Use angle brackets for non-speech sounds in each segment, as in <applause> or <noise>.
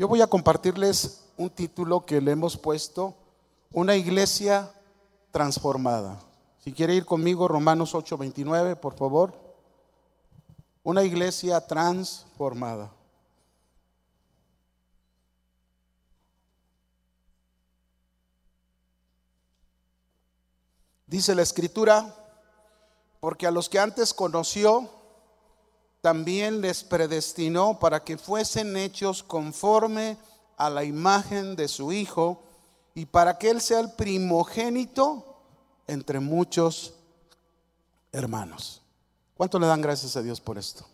Yo voy a compartirles un título que le hemos puesto, Una iglesia transformada. Si quiere ir conmigo, Romanos 8:29, por favor. Una iglesia transformada. Dice la escritura, porque a los que antes conoció, también les predestinó para que fuesen hechos conforme a la imagen de su Hijo y para que Él sea el primogénito entre muchos hermanos. ¿Cuánto le dan gracias a Dios por esto?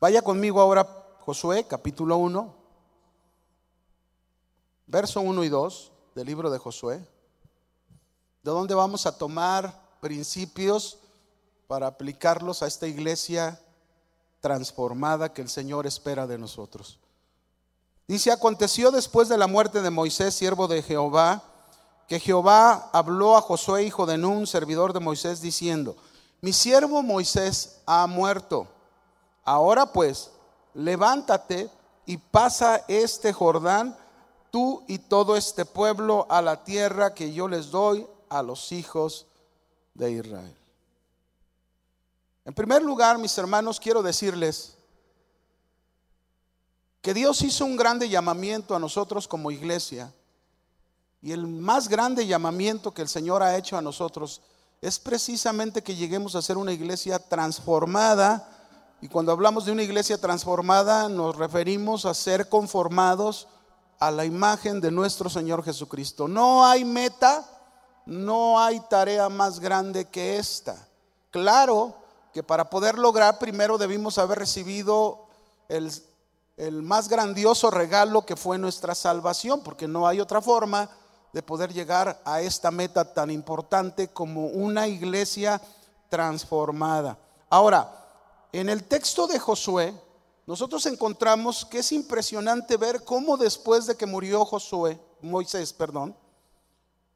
Vaya conmigo ahora Josué capítulo 1, verso 1 y 2 del libro de Josué, de donde vamos a tomar principios para aplicarlos a esta iglesia transformada que el Señor espera de nosotros. Dice, aconteció después de la muerte de Moisés, siervo de Jehová, que Jehová habló a Josué, hijo de Nun, servidor de Moisés, diciendo, mi siervo Moisés ha muerto. Ahora pues, levántate y pasa este Jordán, tú y todo este pueblo, a la tierra que yo les doy a los hijos de Israel. En primer lugar, mis hermanos, quiero decirles que Dios hizo un grande llamamiento a nosotros como iglesia y el más grande llamamiento que el Señor ha hecho a nosotros es precisamente que lleguemos a ser una iglesia transformada. Y cuando hablamos de una iglesia transformada nos referimos a ser conformados a la imagen de nuestro Señor Jesucristo. No hay meta, no hay tarea más grande que esta. Claro que para poder lograr primero debimos haber recibido el, el más grandioso regalo que fue nuestra salvación, porque no hay otra forma de poder llegar a esta meta tan importante como una iglesia transformada. Ahora, en el texto de Josué, nosotros encontramos que es impresionante ver cómo después de que murió Josué, Moisés, perdón,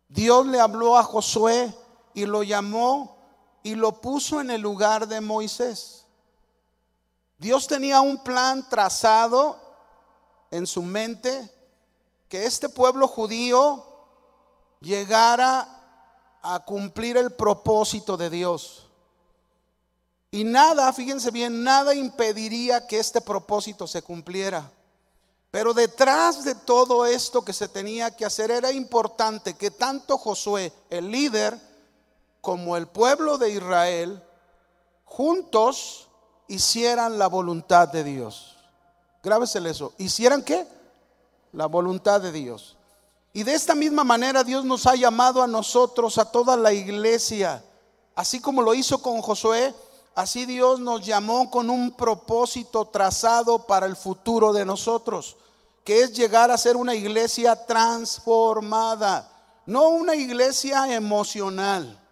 Dios le habló a Josué y lo llamó y lo puso en el lugar de Moisés. Dios tenía un plan trazado en su mente que este pueblo judío llegara a cumplir el propósito de Dios. Y nada, fíjense bien, nada impediría que este propósito se cumpliera. Pero detrás de todo esto que se tenía que hacer era importante que tanto Josué, el líder, como el pueblo de Israel, juntos hicieran la voluntad de Dios. Grábesele eso. ¿Hicieran qué? La voluntad de Dios. Y de esta misma manera Dios nos ha llamado a nosotros, a toda la iglesia. Así como lo hizo con Josué, así Dios nos llamó con un propósito trazado para el futuro de nosotros, que es llegar a ser una iglesia transformada, no una iglesia emocional.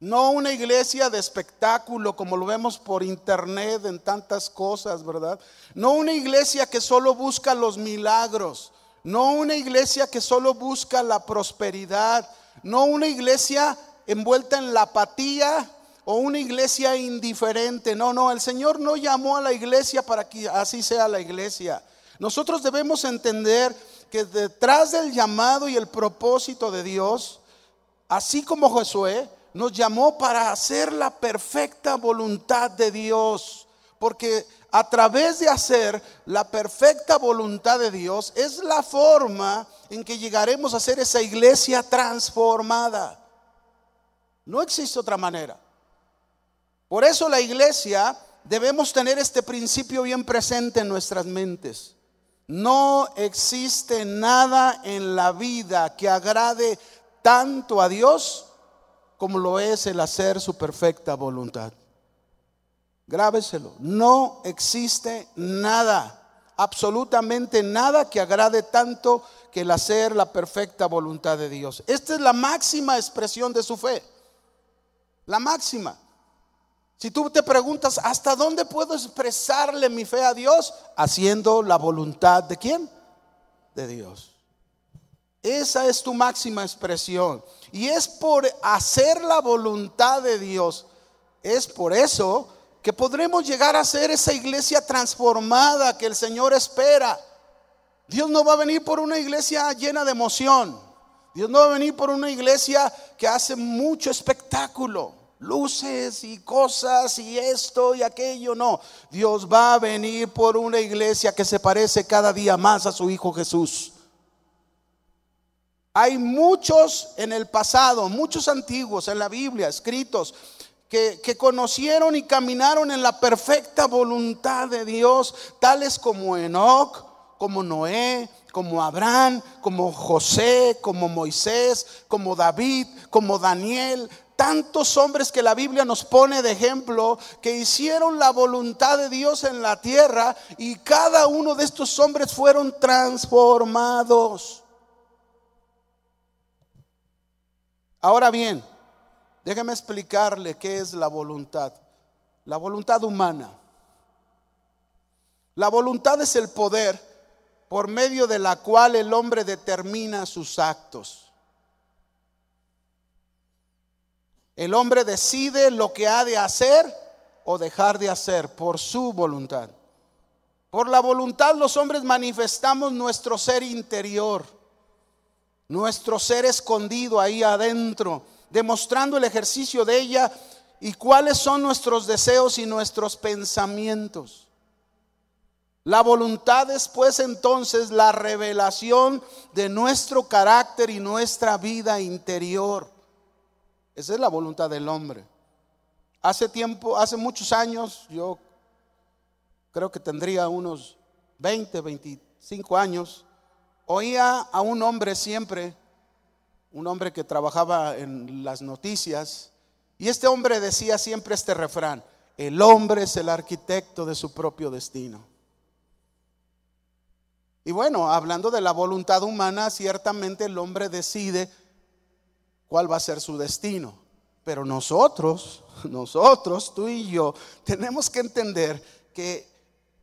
No una iglesia de espectáculo como lo vemos por internet en tantas cosas, ¿verdad? No una iglesia que solo busca los milagros. No una iglesia que solo busca la prosperidad. No una iglesia envuelta en la apatía o una iglesia indiferente. No, no, el Señor no llamó a la iglesia para que así sea la iglesia. Nosotros debemos entender que detrás del llamado y el propósito de Dios, así como Josué, nos llamó para hacer la perfecta voluntad de Dios. Porque a través de hacer la perfecta voluntad de Dios es la forma en que llegaremos a ser esa iglesia transformada. No existe otra manera. Por eso la iglesia debemos tener este principio bien presente en nuestras mentes. No existe nada en la vida que agrade tanto a Dios como lo es el hacer su perfecta voluntad. Grábeselo. No existe nada, absolutamente nada que agrade tanto que el hacer la perfecta voluntad de Dios. Esta es la máxima expresión de su fe. La máxima. Si tú te preguntas, ¿hasta dónde puedo expresarle mi fe a Dios? Haciendo la voluntad de quién? De Dios. Esa es tu máxima expresión. Y es por hacer la voluntad de Dios. Es por eso que podremos llegar a ser esa iglesia transformada que el Señor espera. Dios no va a venir por una iglesia llena de emoción. Dios no va a venir por una iglesia que hace mucho espectáculo, luces y cosas y esto y aquello. No, Dios va a venir por una iglesia que se parece cada día más a su Hijo Jesús. Hay muchos en el pasado, muchos antiguos en la Biblia, escritos, que, conocieron y caminaron en la perfecta voluntad de Dios, tales como Enoch, como Noé, como Abraham, como José, como Moisés, como David, como Daniel, tantos hombres que la Biblia nos pone de ejemplo que hicieron la voluntad de Dios en la tierra y cada uno de estos hombres fueron transformados. Ahora bien, déjeme explicarle qué es la voluntad. La voluntad humana. La voluntad es el poder por medio de la cual el hombre determina sus actos. El hombre decide lo que ha de hacer o dejar de hacer por su voluntad. Por la voluntad los hombres manifestamos nuestro ser interior, nuestro ser escondido ahí adentro, demostrando el ejercicio de ella y cuáles son nuestros deseos y nuestros pensamientos. La voluntad es pues entonces la revelación de nuestro carácter y nuestra vida interior. Esa es la voluntad del hombre. Hace tiempo, hace muchos años, yo creo que tendría unos 20, 25 años, oía a un hombre siempre, un hombre que trabajaba en las noticias, y este hombre decía siempre este refrán, el hombre es el arquitecto de su propio destino. Y bueno, hablando de la voluntad humana, ciertamente el hombre decide cuál va a ser su destino. Pero nosotros, <laughs> nosotros, tú y yo, tenemos que entender que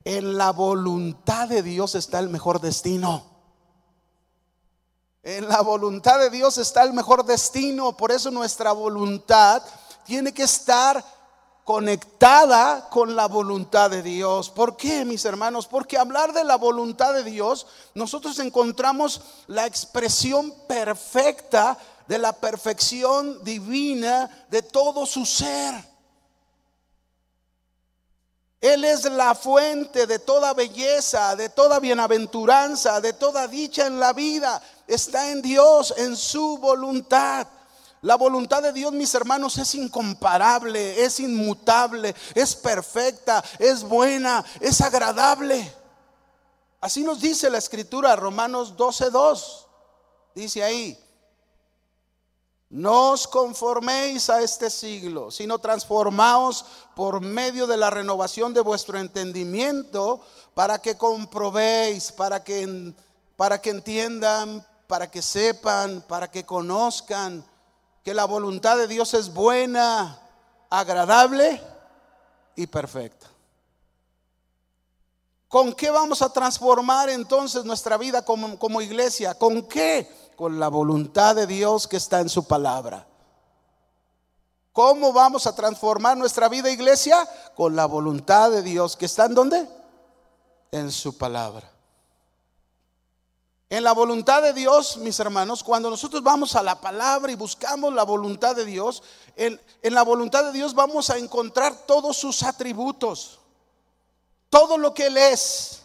en la voluntad de Dios está el mejor destino. En la voluntad de Dios está el mejor destino. Por eso nuestra voluntad tiene que estar conectada con la voluntad de Dios. ¿Por qué, mis hermanos? Porque hablar de la voluntad de Dios, nosotros encontramos la expresión perfecta de la perfección divina de todo su ser. Él es la fuente de toda belleza, de toda bienaventuranza, de toda dicha en la vida. Está en Dios, en su voluntad. La voluntad de Dios, mis hermanos, es incomparable, es inmutable, es perfecta, es buena, es agradable. Así nos dice la escritura, Romanos 12:2. Dice ahí, no os conforméis a este siglo, sino transformaos por medio de la renovación de vuestro entendimiento para que comprobéis, para que, para que entiendan, para que sepan, para que conozcan que la voluntad de Dios es buena, agradable y perfecta. ¿Con qué vamos a transformar entonces nuestra vida como, como, iglesia? ¿Con qué? Con la voluntad de Dios que está en su palabra. ¿Cómo vamos a transformar nuestra vida iglesia? Con la voluntad de Dios que está en dónde? En su palabra. En la voluntad de Dios, mis hermanos, cuando nosotros vamos a la palabra y buscamos la voluntad de Dios, en, la voluntad de Dios vamos a encontrar todos sus atributos, todo lo que Él es.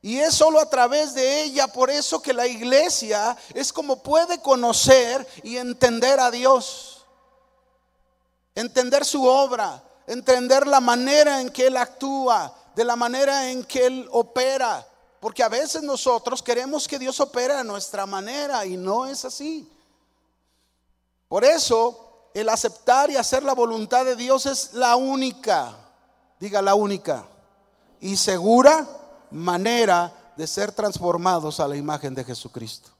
Y es solo a través de ella, por eso que la iglesia es como puede conocer y entender a Dios, entender su obra, entender la manera en que Él actúa, de la manera en que Él opera. Porque a veces nosotros queremos que Dios opere a nuestra manera y no es así. Por eso, el aceptar y hacer la voluntad de Dios es la única, diga la única, y segura manera de ser transformados a la imagen de Jesucristo.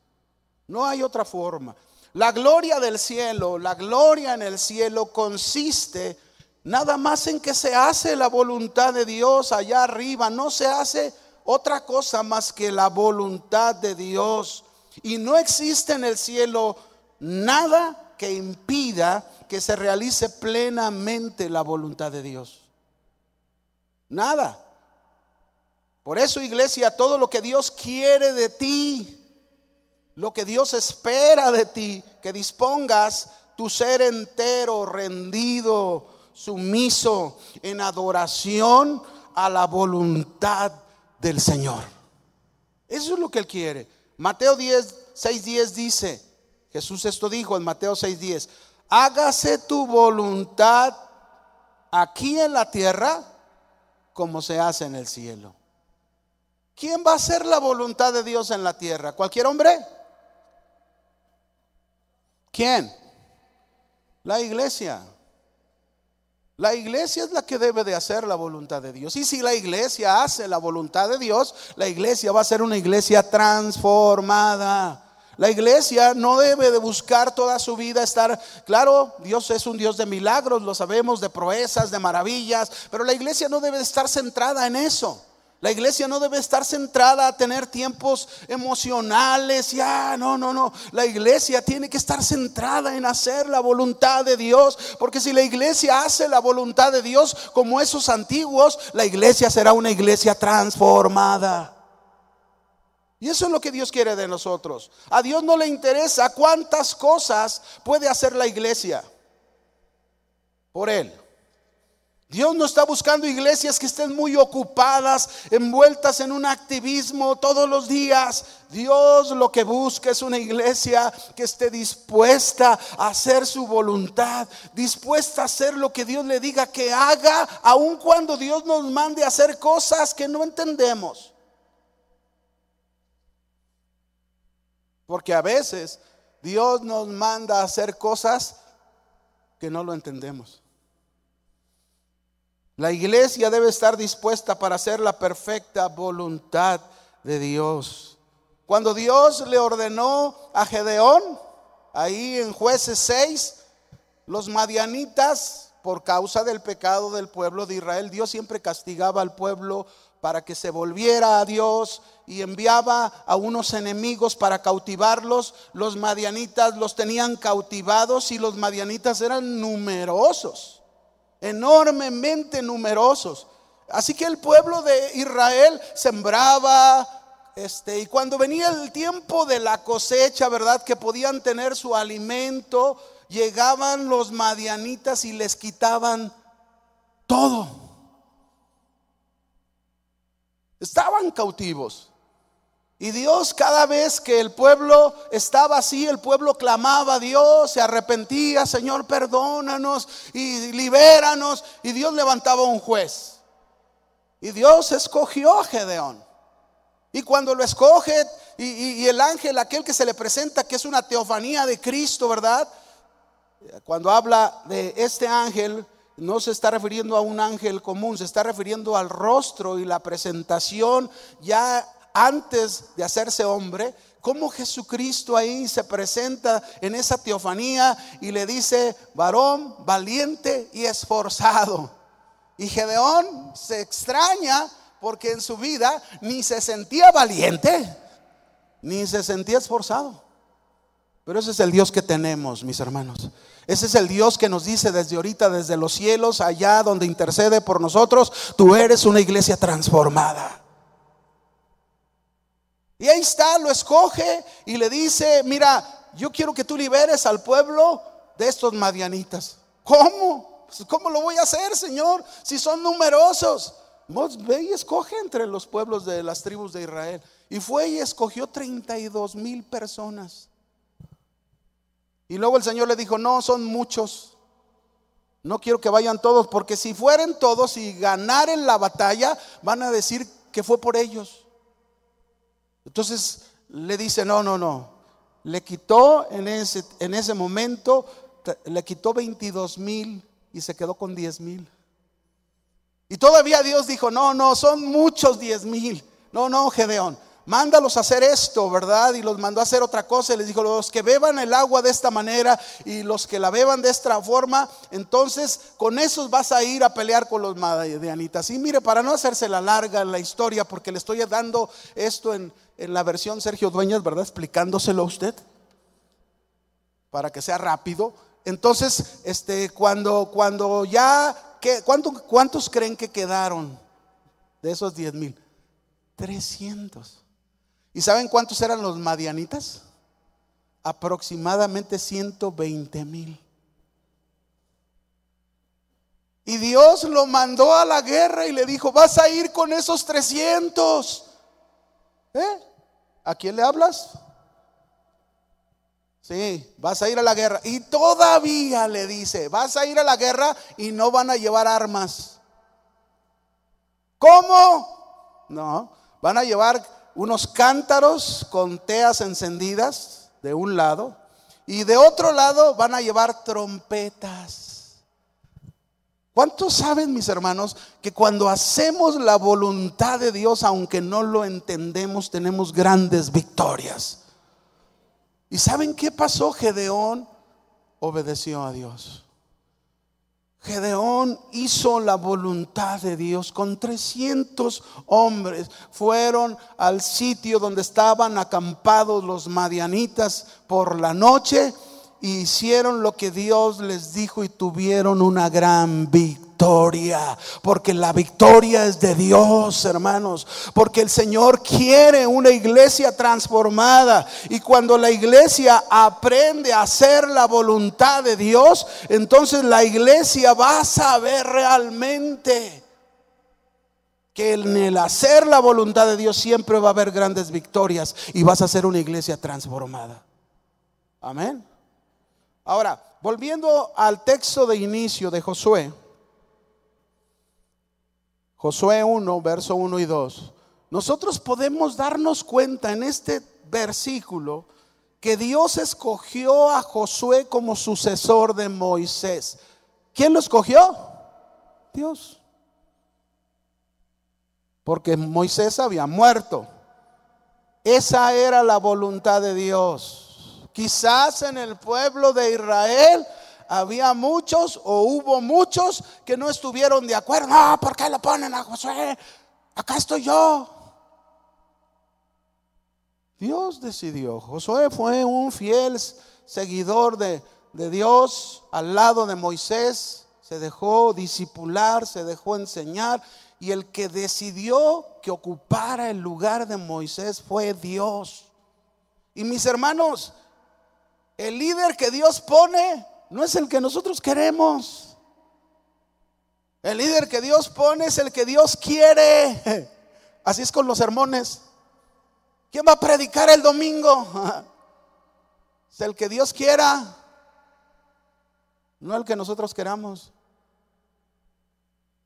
No hay otra forma. La gloria del cielo, la gloria en el cielo consiste nada más en que se hace la voluntad de Dios allá arriba, no se hace otra cosa más que la voluntad de Dios. Y no existe en el cielo nada que impida que se realice plenamente la voluntad de Dios. Nada. Por eso, iglesia, todo lo que Dios quiere de ti, lo que Dios espera de ti, que dispongas tu ser entero, rendido, sumiso, en adoración a la voluntad del Señor. Eso es lo que Él quiere. Mateo 10, 6, 10 dice, Jesús esto dijo en Mateo 6, 10, hágase tu voluntad aquí en la tierra como se hace en el cielo. ¿Quién va a hacer la voluntad de Dios en la tierra? ¿Cualquier hombre? ¿Quién? La iglesia. La iglesia es la que debe de hacer la voluntad de Dios. Y si la iglesia hace la voluntad de Dios, la iglesia va a ser una iglesia transformada. La iglesia no debe de buscar toda su vida estar, claro, Dios es un Dios de milagros, lo sabemos, de proezas, de maravillas, pero la iglesia no debe de estar centrada en eso. La iglesia no debe estar centrada a tener tiempos emocionales. Ya, no, no, no. La iglesia tiene que estar centrada en hacer la voluntad de Dios. Porque si la iglesia hace la voluntad de Dios como esos antiguos, la iglesia será una iglesia transformada. Y eso es lo que Dios quiere de nosotros. A Dios no le interesa cuántas cosas puede hacer la iglesia por Él. Dios no está buscando iglesias que estén muy ocupadas, envueltas en un activismo todos los días. Dios lo que busca es una iglesia que esté dispuesta a hacer su voluntad, dispuesta a hacer lo que Dios le diga que haga, aun cuando Dios nos mande a hacer cosas que no entendemos. Porque a veces Dios nos manda a hacer cosas que no lo entendemos. La iglesia debe estar dispuesta para hacer la perfecta voluntad de Dios. Cuando Dios le ordenó a Gedeón, ahí en jueces 6, los madianitas, por causa del pecado del pueblo de Israel, Dios siempre castigaba al pueblo para que se volviera a Dios y enviaba a unos enemigos para cautivarlos. Los madianitas los tenían cautivados y los madianitas eran numerosos enormemente numerosos. Así que el pueblo de Israel sembraba, este, y cuando venía el tiempo de la cosecha, ¿verdad? Que podían tener su alimento, llegaban los madianitas y les quitaban todo. Estaban cautivos. Y Dios cada vez que el pueblo estaba así, el pueblo clamaba a Dios, se arrepentía, Señor, perdónanos y libéranos. Y Dios levantaba un juez. Y Dios escogió a Gedeón. Y cuando lo escoge, y, el ángel, aquel que se le presenta, que es una teofanía de Cristo, ¿verdad? Cuando habla de este ángel, no se está refiriendo a un ángel común, se está refiriendo al rostro y la presentación ya antes de hacerse hombre, cómo Jesucristo ahí se presenta en esa teofanía y le dice, varón valiente y esforzado. Y Gedeón se extraña porque en su vida ni se sentía valiente, ni se sentía esforzado. Pero ese es el Dios que tenemos, mis hermanos. Ese es el Dios que nos dice desde ahorita, desde los cielos, allá donde intercede por nosotros, tú eres una iglesia transformada. Y ahí está, lo escoge y le dice, mira, yo quiero que tú liberes al pueblo de estos madianitas. ¿Cómo? Pues, ¿Cómo lo voy a hacer, Señor? Si son numerosos. Vos ve y escoge entre los pueblos de las tribus de Israel. Y fue y escogió 32 mil personas. Y luego el Señor le dijo, no, son muchos. No quiero que vayan todos, porque si fueren todos y ganaren la batalla, van a decir que fue por ellos. Entonces le dice, no, no, no. Le quitó en ese, en ese momento, le quitó 22 mil y se quedó con 10 mil. Y todavía Dios dijo, no, no, son muchos 10 mil. No, no, Gedeón mándalos a hacer esto, ¿verdad? Y los mandó a hacer otra cosa y les dijo, los que beban el agua de esta manera y los que la beban de esta forma, entonces con esos vas a ir a pelear con los madianitas. Y mire, para no hacerse la larga la historia, porque le estoy dando esto en, en la versión Sergio Dueñas, ¿verdad? Explicándoselo a usted, para que sea rápido. Entonces, este, cuando, cuando ya, ¿cuántos creen que quedaron de esos 10 mil? 300. ¿Y saben cuántos eran los madianitas? Aproximadamente 120 mil. Y Dios lo mandó a la guerra y le dijo, vas a ir con esos 300. ¿Eh? ¿A quién le hablas? Sí, vas a ir a la guerra. Y todavía le dice, vas a ir a la guerra y no van a llevar armas. ¿Cómo? No, van a llevar unos cántaros con teas encendidas de un lado y de otro lado van a llevar trompetas. ¿Cuántos saben, mis hermanos, que cuando hacemos la voluntad de Dios, aunque no lo entendemos, tenemos grandes victorias? ¿Y saben qué pasó? Gedeón obedeció a Dios. Gedeón hizo la voluntad de Dios con 300 hombres. Fueron al sitio donde estaban acampados los madianitas por la noche hicieron lo que Dios les dijo y tuvieron una gran victoria. Porque la victoria es de Dios, hermanos. Porque el Señor quiere una iglesia transformada. Y cuando la iglesia aprende a hacer la voluntad de Dios, entonces la iglesia va a saber realmente que en el hacer la voluntad de Dios siempre va a haber grandes victorias y vas a ser una iglesia transformada. Amén. Ahora, volviendo al texto de inicio de Josué, Josué 1, verso 1 y 2, nosotros podemos darnos cuenta en este versículo que Dios escogió a Josué como sucesor de Moisés. ¿Quién lo escogió? Dios. Porque Moisés había muerto. Esa era la voluntad de Dios. Quizás en el pueblo de Israel había muchos o hubo muchos que no estuvieron de acuerdo. No, ¿por qué le ponen a Josué? Acá estoy yo. Dios decidió. Josué fue un fiel seguidor de, de Dios al lado de Moisés. Se dejó disipular, se dejó enseñar. Y el que decidió que ocupara el lugar de Moisés fue Dios. Y mis hermanos, el líder que Dios pone no es el que nosotros queremos. El líder que Dios pone es el que Dios quiere. Así es con los sermones. ¿Quién va a predicar el domingo? <laughs> Es el que Dios quiera, no el que nosotros queramos.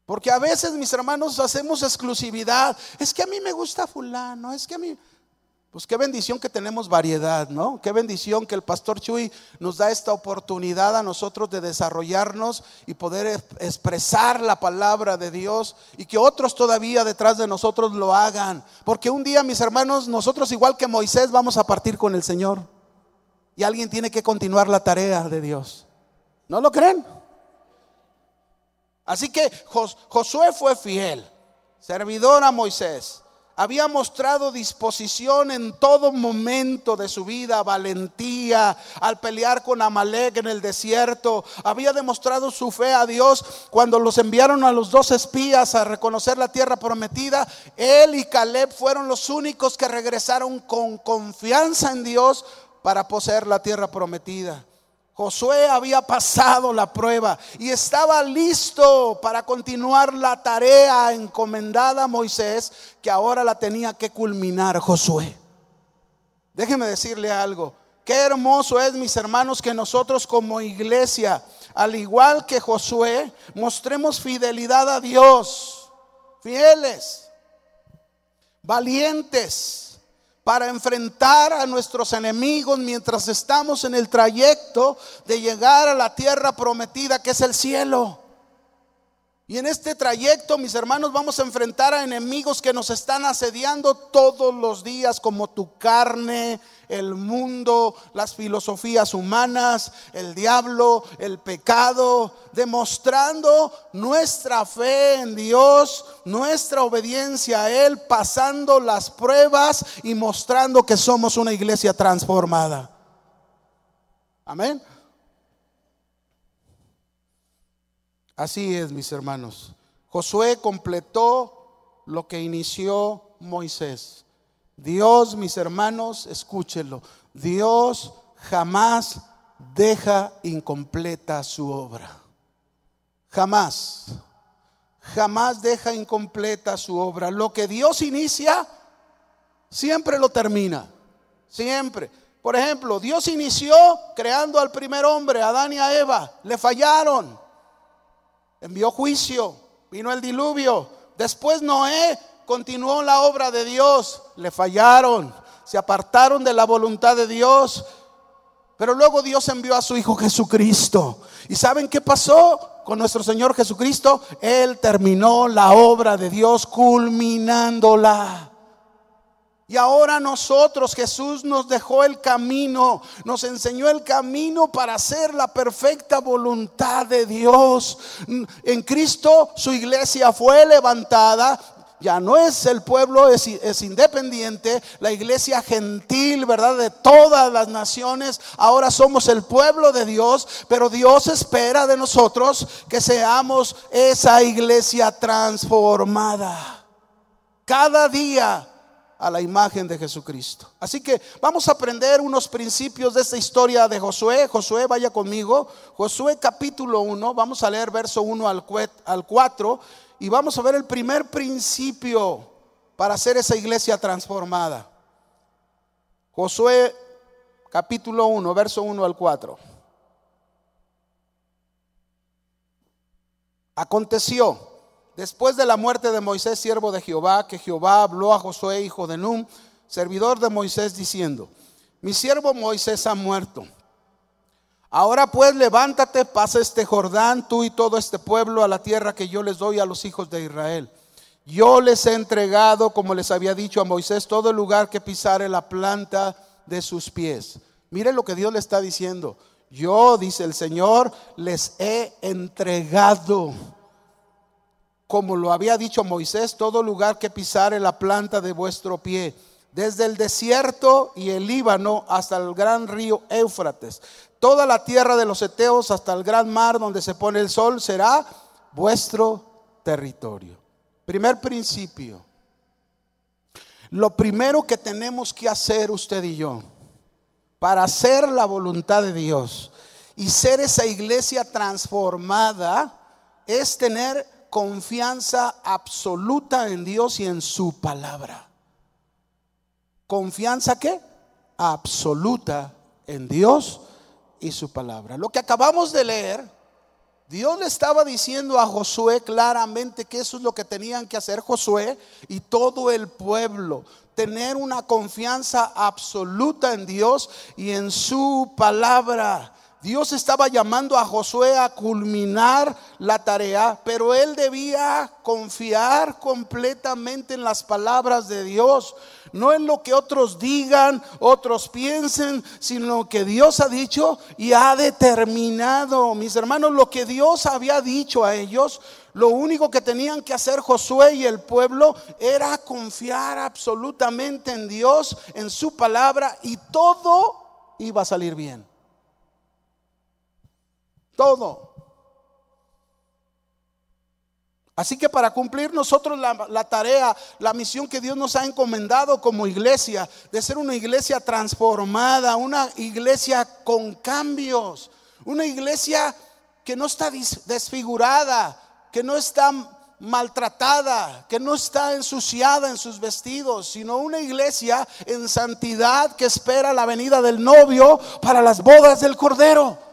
Porque a veces, mis hermanos, hacemos exclusividad. Es que a mí me gusta fulano, es que a mí... Pues qué bendición que tenemos variedad, ¿no? Qué bendición que el pastor Chuy nos da esta oportunidad a nosotros de desarrollarnos y poder expresar la palabra de Dios y que otros todavía detrás de nosotros lo hagan. Porque un día, mis hermanos, nosotros igual que Moisés vamos a partir con el Señor. Y alguien tiene que continuar la tarea de Dios. ¿No lo creen? Así que Josué fue fiel, servidor a Moisés había mostrado disposición en todo momento de su vida, valentía al pelear con Amalek en el desierto. Había demostrado su fe a Dios cuando los enviaron a los dos espías a reconocer la tierra prometida. Él y Caleb fueron los únicos que regresaron con confianza en Dios para poseer la tierra prometida. Josué había pasado la prueba y estaba listo para continuar la tarea encomendada a Moisés que ahora la tenía que culminar Josué. Déjeme decirle algo. Qué hermoso es, mis hermanos, que nosotros como iglesia, al igual que Josué, mostremos fidelidad a Dios. Fieles, valientes para enfrentar a nuestros enemigos mientras estamos en el trayecto de llegar a la tierra prometida que es el cielo. Y en este trayecto, mis hermanos, vamos a enfrentar a enemigos que nos están asediando todos los días, como tu carne, el mundo, las filosofías humanas, el diablo, el pecado, demostrando nuestra fe en Dios, nuestra obediencia a Él, pasando las pruebas y mostrando que somos una iglesia transformada. Amén. Así es, mis hermanos. Josué completó lo que inició Moisés. Dios, mis hermanos, escúchenlo. Dios jamás deja incompleta su obra. Jamás. Jamás deja incompleta su obra. Lo que Dios inicia, siempre lo termina. Siempre. Por ejemplo, Dios inició creando al primer hombre, Adán y a Eva. Le fallaron. Envió juicio. Vino el diluvio. Después Noé continuó la obra de Dios. Le fallaron. Se apartaron de la voluntad de Dios. Pero luego Dios envió a su Hijo Jesucristo. ¿Y saben qué pasó con nuestro Señor Jesucristo? Él terminó la obra de Dios culminándola. Y ahora nosotros, Jesús nos dejó el camino, nos enseñó el camino para hacer la perfecta voluntad de Dios. En Cristo su iglesia fue levantada ya no es el pueblo, es, independiente, la iglesia gentil, ¿verdad? De todas las naciones, ahora somos el pueblo de Dios, pero Dios espera de nosotros que seamos esa iglesia transformada. Cada día a la imagen de Jesucristo. Así que vamos a aprender unos principios de esta historia de Josué. Josué, vaya conmigo. Josué capítulo 1, vamos a leer verso 1 al 4 y vamos a ver el primer principio para hacer esa iglesia transformada. Josué capítulo 1, verso 1 al 4. Aconteció, después de la muerte de Moisés, siervo de Jehová, que Jehová habló a Josué, hijo de Num, servidor de Moisés, diciendo, mi siervo Moisés ha muerto Ahora pues levántate, pasa este Jordán, tú y todo este pueblo, a la tierra que yo les doy a los hijos de Israel. Yo les he entregado, como les había dicho a Moisés, todo el lugar que pisare la planta de sus pies. Mire lo que Dios le está diciendo. Yo, dice el Señor, les he entregado, como lo había dicho Moisés, todo lugar que pisare la planta de vuestro pie desde el desierto y el Líbano hasta el gran río Éufrates. Toda la tierra de los Eteos hasta el gran mar donde se pone el sol será vuestro territorio. Primer principio. Lo primero que tenemos que hacer usted y yo para hacer la voluntad de Dios y ser esa iglesia transformada es tener confianza absoluta en Dios y en su palabra. ¿Confianza qué? Absoluta en Dios y su palabra. Lo que acabamos de leer, Dios le estaba diciendo a Josué claramente que eso es lo que tenían que hacer Josué y todo el pueblo. Tener una confianza absoluta en Dios y en su palabra. Dios estaba llamando a Josué a culminar la tarea, pero él debía confiar completamente en las palabras de Dios, no en lo que otros digan, otros piensen, sino lo que Dios ha dicho y ha determinado. Mis hermanos, lo que Dios había dicho a ellos, lo único que tenían que hacer Josué y el pueblo era confiar absolutamente en Dios, en su palabra, y todo iba a salir bien todo. Así que para cumplir nosotros la, tarea, la misión que Dios nos ha encomendado como iglesia, de ser una iglesia transformada, una iglesia con cambios, una iglesia que no está desfigurada, que no está maltratada, que no está ensuciada en sus vestidos, sino una iglesia en santidad que espera la venida del novio para las bodas del Cordero.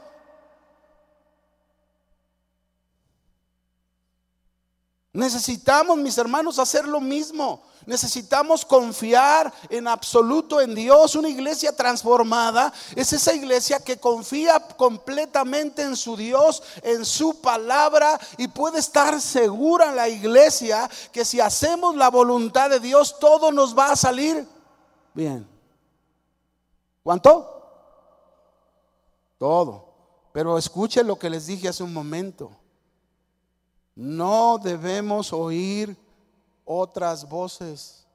Necesitamos, mis hermanos, hacer lo mismo. Necesitamos confiar en absoluto en Dios. Una iglesia transformada es esa iglesia que confía completamente en su Dios, en su palabra y puede estar segura la iglesia que si hacemos la voluntad de Dios, todo nos va a salir bien. ¿Cuánto? Todo. Pero escuchen lo que les dije hace un momento. No debemos oír otras voces.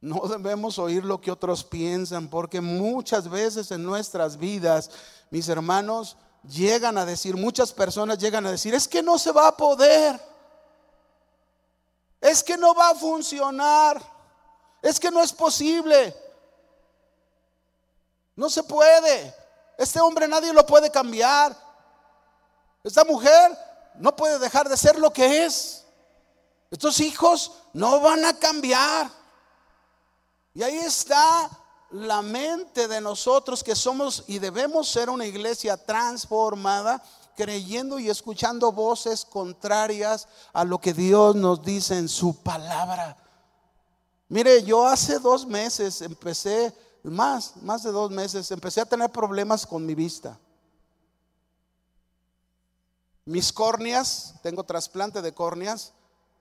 No debemos oír lo que otros piensan, porque muchas veces en nuestras vidas, mis hermanos, llegan a decir, muchas personas llegan a decir, es que no se va a poder. Es que no va a funcionar. Es que no es posible. No se puede. Este hombre nadie lo puede cambiar. Esta mujer no puede dejar de ser lo que es. Estos hijos no van a cambiar. Y ahí está la mente de nosotros que somos y debemos ser una iglesia transformada, creyendo y escuchando voces contrarias a lo que Dios nos dice en su palabra. Mire, yo hace dos meses empecé, más, más de dos meses, empecé a tener problemas con mi vista. Mis córneas, tengo trasplante de córneas.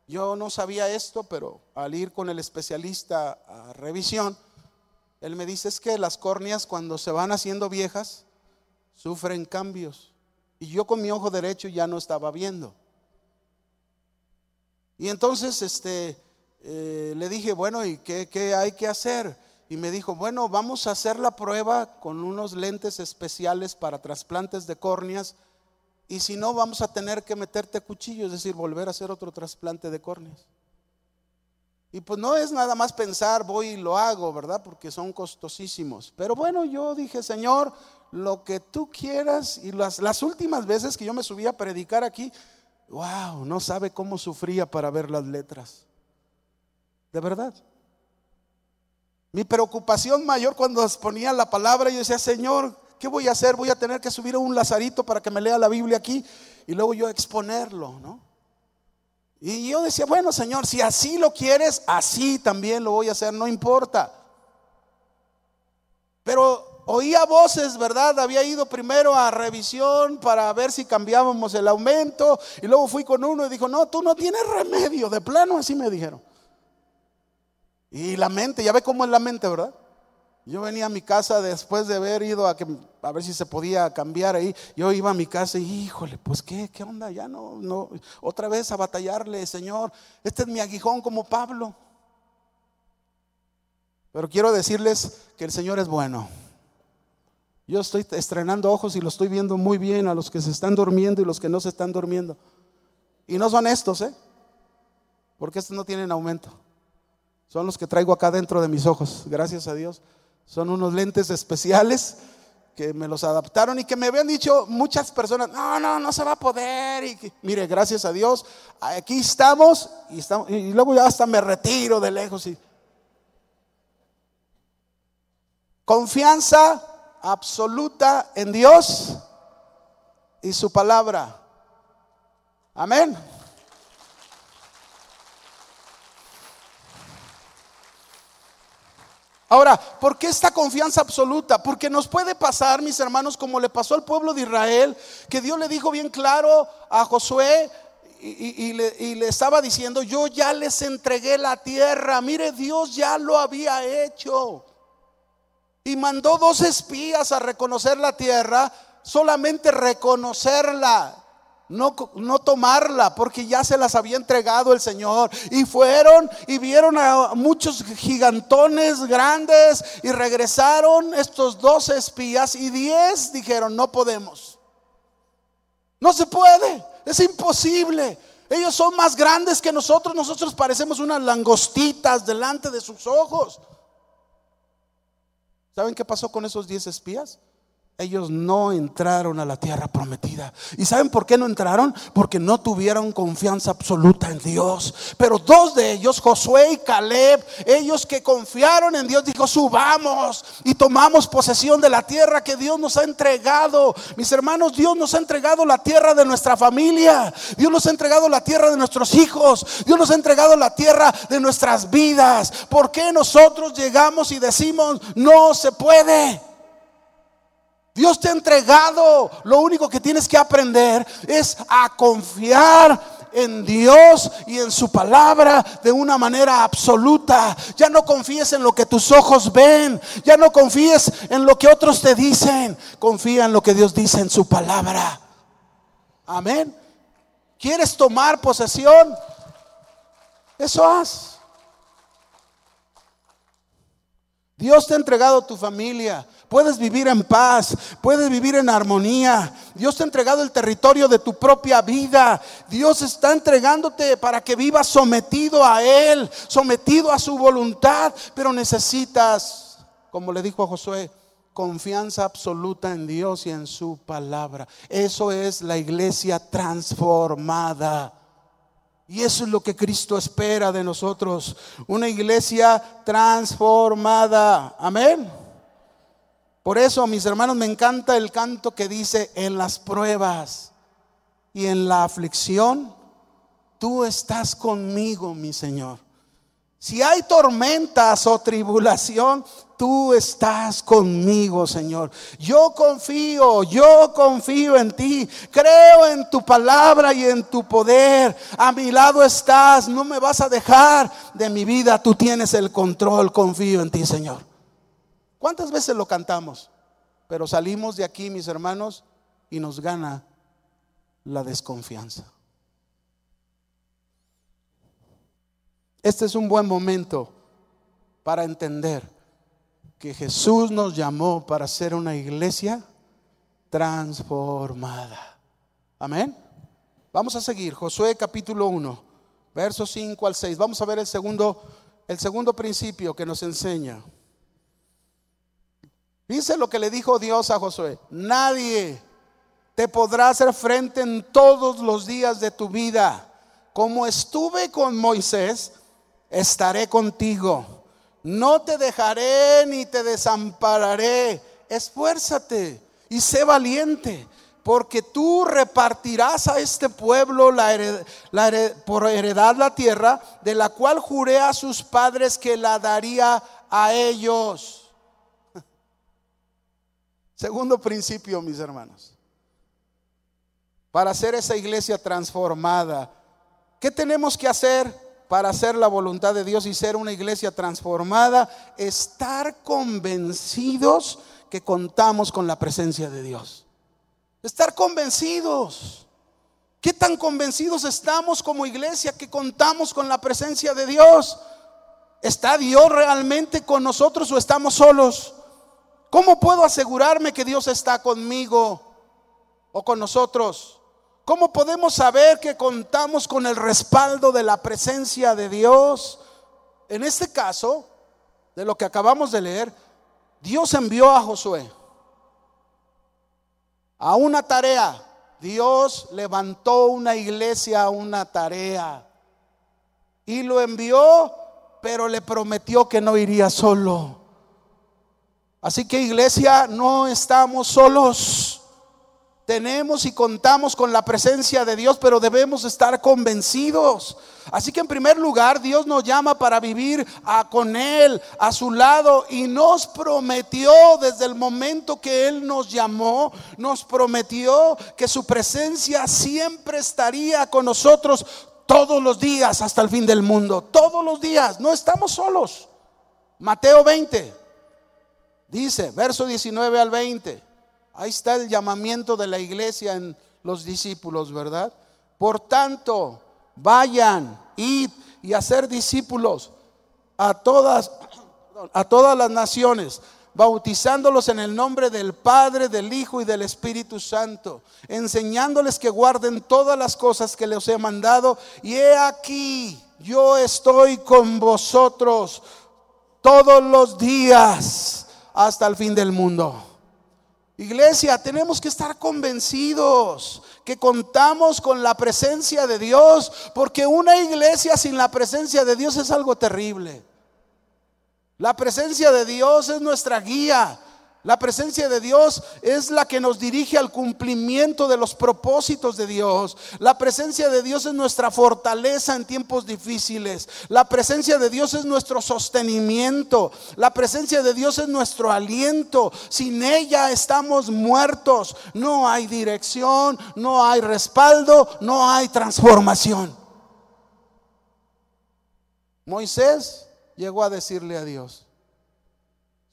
Yo no sabía esto, pero al ir con el especialista a revisión, él me dice es que las córneas cuando se van haciendo viejas sufren cambios. Y yo con mi ojo derecho ya no estaba viendo. Y entonces este, eh, le dije, bueno, ¿y qué, qué hay que hacer? Y me dijo, bueno, vamos a hacer la prueba con unos lentes especiales para trasplantes de córneas. Y si no, vamos a tener que meterte cuchillo, es decir, volver a hacer otro trasplante de córneas. Y pues no es nada más pensar, voy y lo hago, ¿verdad? Porque son costosísimos. Pero bueno, yo dije, Señor, lo que tú quieras. Y las, las últimas veces que yo me subí a predicar aquí, wow, no sabe cómo sufría para ver las letras. De verdad. Mi preocupación mayor cuando ponía la palabra, yo decía, Señor, ¿qué voy a hacer? Voy a tener que subir a un lazarito para que me lea la Biblia aquí y luego yo exponerlo, ¿no? Y yo decía, bueno, Señor, si así lo quieres, así también lo voy a hacer, no importa. Pero oía voces, ¿verdad? Había ido primero a revisión para ver si cambiábamos el aumento. Y luego fui con uno y dijo, no, tú no tienes remedio, de plano así me dijeron. Y la mente, ya ve cómo es la mente, ¿verdad? Yo venía a mi casa después de haber ido a, que, a ver si se podía cambiar ahí. Yo iba a mi casa y, híjole, pues qué, qué onda, ya no, no, otra vez a batallarle, Señor. Este es mi aguijón como Pablo. Pero quiero decirles que el Señor es bueno. Yo estoy estrenando ojos y lo estoy viendo muy bien a los que se están durmiendo y los que no se están durmiendo. Y no son estos, ¿eh? Porque estos no tienen aumento. Son los que traigo acá dentro de mis ojos, gracias a Dios. Son unos lentes especiales que me los adaptaron y que me habían dicho muchas personas, no, no, no se va a poder. Y mire, gracias a Dios, aquí estamos y, estamos, y luego ya hasta me retiro de lejos. Y... Confianza absoluta en Dios y su palabra. Amén. Ahora, ¿por qué esta confianza absoluta? Porque nos puede pasar, mis hermanos, como le pasó al pueblo de Israel, que Dios le dijo bien claro a Josué y, le, y, le, estaba diciendo, yo ya les entregué la tierra, mire, Dios ya lo había hecho. Y mandó dos espías a reconocer la tierra, solamente reconocerla no, no tomarla, porque ya se las había entregado el Señor. Y fueron y vieron a muchos gigantones grandes y regresaron estos dos espías y diez dijeron, no podemos. No se puede, es imposible. Ellos son más grandes que nosotros, nosotros parecemos unas langostitas delante de sus ojos. ¿Saben qué pasó con esos diez espías? Ellos no entraron a la tierra prometida. ¿Y saben por qué no entraron? Porque no tuvieron confianza absoluta en Dios. Pero dos de ellos, Josué y Caleb, ellos que confiaron en Dios, dijo, subamos y tomamos posesión de la tierra que Dios nos ha entregado. Mis hermanos, Dios nos ha entregado la tierra de nuestra familia. Dios nos ha entregado la tierra de nuestros hijos. Dios nos ha entregado la tierra de nuestras vidas. ¿Por qué nosotros llegamos y decimos, no se puede? Dios te ha entregado. Lo único que tienes que aprender es a confiar en Dios y en su palabra de una manera absoluta. Ya no confíes en lo que tus ojos ven. Ya no confíes en lo que otros te dicen. Confía en lo que Dios dice en su palabra. Amén. ¿Quieres tomar posesión? Eso haz. Dios te ha entregado tu familia. Puedes vivir en paz, puedes vivir en armonía. Dios te ha entregado el territorio de tu propia vida. Dios está entregándote para que vivas sometido a Él, sometido a su voluntad. Pero necesitas, como le dijo a Josué, confianza absoluta en Dios y en su palabra. Eso es la iglesia transformada. Y eso es lo que Cristo espera de nosotros. Una iglesia transformada. Amén. Por eso, mis hermanos, me encanta el canto que dice, en las pruebas y en la aflicción, tú estás conmigo, mi Señor. Si hay tormentas o tribulación, tú estás conmigo, Señor. Yo confío, yo confío en ti. Creo en tu palabra y en tu poder. A mi lado estás, no me vas a dejar de mi vida. Tú tienes el control, confío en ti, Señor. ¿Cuántas veces lo cantamos? Pero salimos de aquí, mis hermanos, y nos gana la desconfianza. Este es un buen momento para entender que Jesús nos llamó para ser una iglesia transformada. Amén. Vamos a seguir. Josué capítulo 1, versos 5 al 6. Vamos a ver el segundo, el segundo principio que nos enseña. Dice lo que le dijo Dios a Josué. Nadie te podrá hacer frente en todos los días de tu vida. Como estuve con Moisés, estaré contigo. No te dejaré ni te desampararé. Esfuérzate y sé valiente, porque tú repartirás a este pueblo por heredad la tierra, de la cual juré a sus padres que la daría a ellos. <laughs> Segundo principio, mis hermanos. Para hacer esa iglesia transformada, ¿qué tenemos que hacer? Para hacer la voluntad de Dios y ser una iglesia transformada, estar convencidos que contamos con la presencia de Dios. Estar convencidos. ¿Qué tan convencidos estamos como iglesia que contamos con la presencia de Dios? ¿Está Dios realmente con nosotros o estamos solos? ¿Cómo puedo asegurarme que Dios está conmigo o con nosotros? ¿Cómo podemos saber que contamos con el respaldo de la presencia de Dios? En este caso, de lo que acabamos de leer, Dios envió a Josué a una tarea. Dios levantó una iglesia a una tarea. Y lo envió, pero le prometió que no iría solo. Así que iglesia, no estamos solos tenemos y contamos con la presencia de Dios, pero debemos estar convencidos. Así que en primer lugar, Dios nos llama para vivir a, con Él, a su lado, y nos prometió desde el momento que Él nos llamó, nos prometió que su presencia siempre estaría con nosotros todos los días hasta el fin del mundo. Todos los días, no estamos solos. Mateo 20 dice, verso 19 al 20. Ahí está el llamamiento de la iglesia en los discípulos, ¿verdad? Por tanto, vayan, id y hacer discípulos a todas, a todas las naciones, bautizándolos en el nombre del Padre, del Hijo y del Espíritu Santo, enseñándoles que guarden todas las cosas que les he mandado. Y he aquí, yo estoy con vosotros todos los días hasta el fin del mundo. Iglesia, tenemos que estar convencidos que contamos con la presencia de Dios, porque una iglesia sin la presencia de Dios es algo terrible. La presencia de Dios es nuestra guía, la presencia de Dios es la que nos dirige al cumplimiento de los propósitos de Dios. La presencia de Dios es nuestra fortaleza en tiempos difíciles. La presencia de Dios es nuestro sostenimiento. La presencia de Dios es nuestro aliento. Sin ella estamos muertos. No hay dirección, no hay respaldo, no hay transformación. Moisés llegó a decirle a Dios,